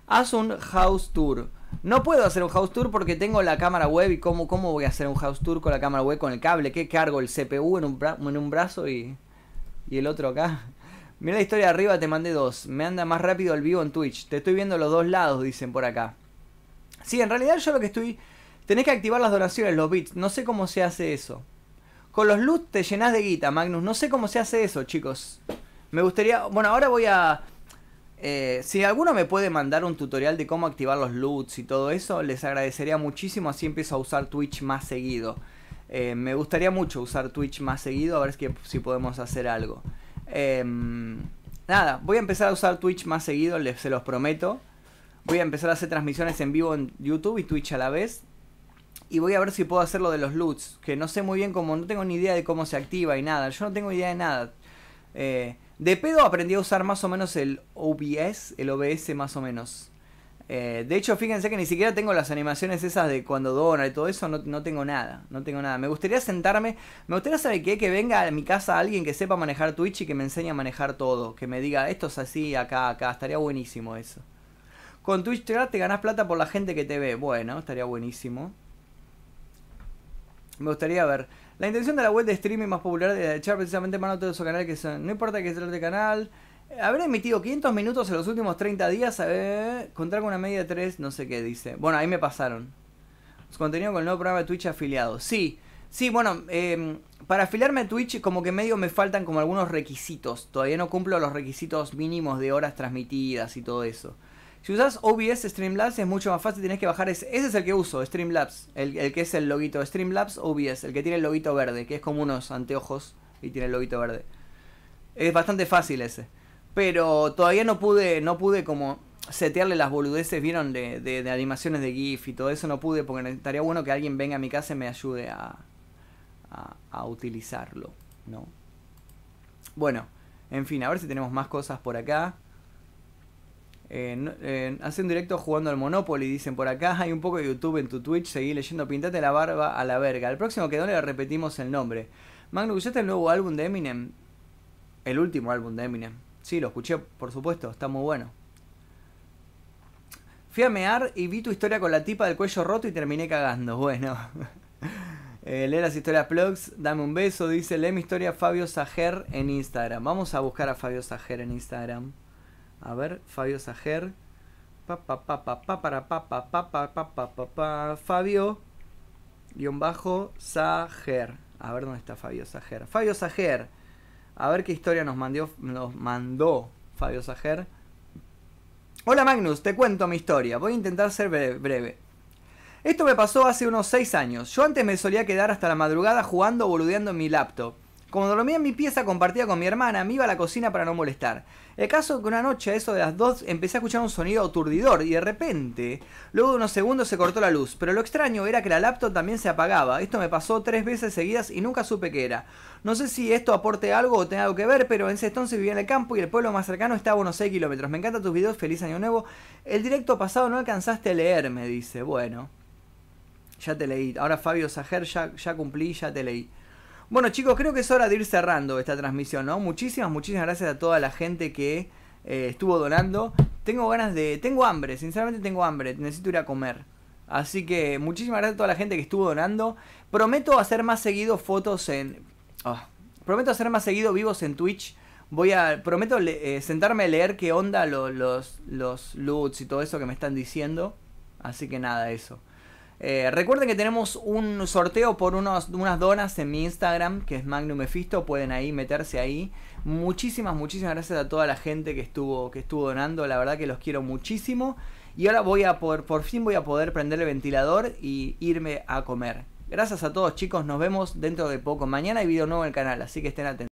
Haz un house tour. No puedo hacer un house tour porque tengo la cámara web y cómo, cómo voy a hacer un house tour con la cámara web con el cable. ¿Qué cargo? El CPU en un, en un brazo y, y el otro acá. (laughs) Mira la historia de arriba, te mandé dos. Me anda más rápido el vivo en Twitch. Te estoy viendo los dos lados, dicen por acá. Sí, en realidad yo lo que estoy... Tenés que activar las donaciones, los bits. No sé cómo se hace eso. Con los loot te llenas de guita, Magnus. No sé cómo se hace eso, chicos. Me gustaría... Bueno, ahora voy a... eh, si alguno me puede mandar un tutorial de cómo activar los loots y todo eso, les agradecería muchísimo. Así empiezo a usar Twitch más seguido. Eh, me gustaría mucho usar Twitch más seguido. A ver si, si podemos hacer algo. Em, nada, voy a empezar a usar Twitch más seguido, les, se los prometo. Voy a empezar a hacer transmisiones en vivo en YouTube y Twitch a la vez. Y voy a ver si puedo hacer lo de los loots. Que no sé muy bien cómo, no tengo ni idea de cómo se activa y nada. Yo no tengo idea de nada. Eh, de pedo aprendí a usar más o menos el OBS, el OBS más o menos. Eh, de hecho, fíjense que ni siquiera tengo las animaciones esas de cuando dona y todo eso, no, no tengo nada, no tengo nada. Me gustaría sentarme, me gustaría saber qué, que venga a mi casa alguien que sepa manejar Twitch y que me enseñe a manejar todo, que me diga esto es así, acá, acá, estaría buenísimo eso. Con Twitch te ganás plata por la gente que te ve, bueno, estaría buenísimo. Me gustaría ver. La intención de la web de streaming más popular de echar precisamente mano a todo su canal que son. No importa que sea de canal. Habré emitido 500 minutos en los últimos 30 días. A ver, contar con una media de 3, no sé qué dice. Bueno, ahí me pasaron. Contenido con el nuevo programa de Twitch afiliado. Sí, sí, bueno, eh, para afiliarme a Twitch como que medio me faltan como algunos requisitos. Todavía no cumplo los requisitos mínimos de horas transmitidas y todo eso. Si usas OBS Streamlabs es mucho más fácil, tenés que bajar ese. Ese es el que uso, Streamlabs. El, el que es el loguito Streamlabs OBS, el que tiene el loguito verde, que es como unos anteojos y tiene el loguito verde. Es bastante fácil ese. Pero todavía no pude, no pude como setearle las boludeces, vieron, de, de, animaciones de GIF y todo eso no pude porque estaría bueno que alguien venga a mi casa y me ayude a, a, a utilizarlo, ¿no? Bueno, en fin, a ver si tenemos más cosas por acá. Eh, no- eh, hace un directo jugando al Monopoly, dicen por acá. (laughs) Hay un poco de YouTube en tu Twitch. Seguí leyendo. Pintate la barba a la verga. El próximo que le repetimos el nombre. Magno, ¿escuchaste el nuevo álbum de Eminem? El último álbum de Eminem. Sí, lo escuché, por supuesto. Está muy bueno. Fui a y vi tu historia con la tipa del cuello roto y terminé cagando. (laughs) Bueno. (laughs) Eh, lee las historias plugs, dame un beso, dice, lee mi historia Fabio Sajer en Instagram. Vamos a buscar a Fabio Sajer en Instagram. A ver, Fabio Sajer. Pa, pa, pa, pa, pa, para, pa, pa, pa, pa, pa, pa, pa, pa. Fabio guion bajo Sajer. A ver dónde está Fabio Sajer. Fabio Sajer. A ver qué historia nos nos mandó Fabio Sajer. Hola Magnus, te cuento mi historia. Voy a intentar ser bre- breve. Esto me pasó hace unos 6 años. Yo antes me solía quedar hasta la madrugada jugando o boludeando en mi laptop. Como dormía en mi pieza compartida con mi hermana, me iba a la cocina para no molestar. El caso que una noche, a eso de las 2, empecé a escuchar un sonido aturdidor y de repente, luego de unos segundos se cortó la luz. Pero lo extraño era que la laptop también se apagaba. Esto me pasó tres veces seguidas y nunca supe qué era. No sé si esto aporte algo o tenga algo que ver, pero en ese entonces vivía en el campo y el pueblo más cercano estaba a unos 6 kilómetros. Me encantan tus videos, feliz año nuevo. El directo pasado no alcanzaste a leer, me dice. Bueno. Ya te leí. Ahora Fabio Sajer, ya, ya cumplí, ya te leí. Bueno chicos, creo que es hora de ir cerrando esta transmisión, ¿no? Muchísimas, muchísimas gracias a toda la gente que eh, estuvo donando. Tengo ganas de... Tengo hambre, sinceramente tengo hambre. Necesito ir a comer. Así que muchísimas gracias a toda la gente que estuvo donando. Prometo hacer más seguido fotos en... ah, prometo hacer más seguido vivos en Twitch. Voy a... Prometo eh, sentarme a leer qué onda lo- los, los loots y todo eso que me están diciendo. Así que nada, eso. Eh, recuerden que tenemos un sorteo por unas donas en mi Instagram, que es Magnum Mephisto. Pueden ahí meterse ahí. Muchísimas, muchísimas gracias a toda la gente que estuvo, que estuvo donando. La verdad que los quiero muchísimo. Y ahora voy a poder, por fin voy a poder prender el ventilador y irme a comer. Gracias a todos chicos, nos vemos dentro de poco. Mañana hay video nuevo en el canal, así que estén atentos.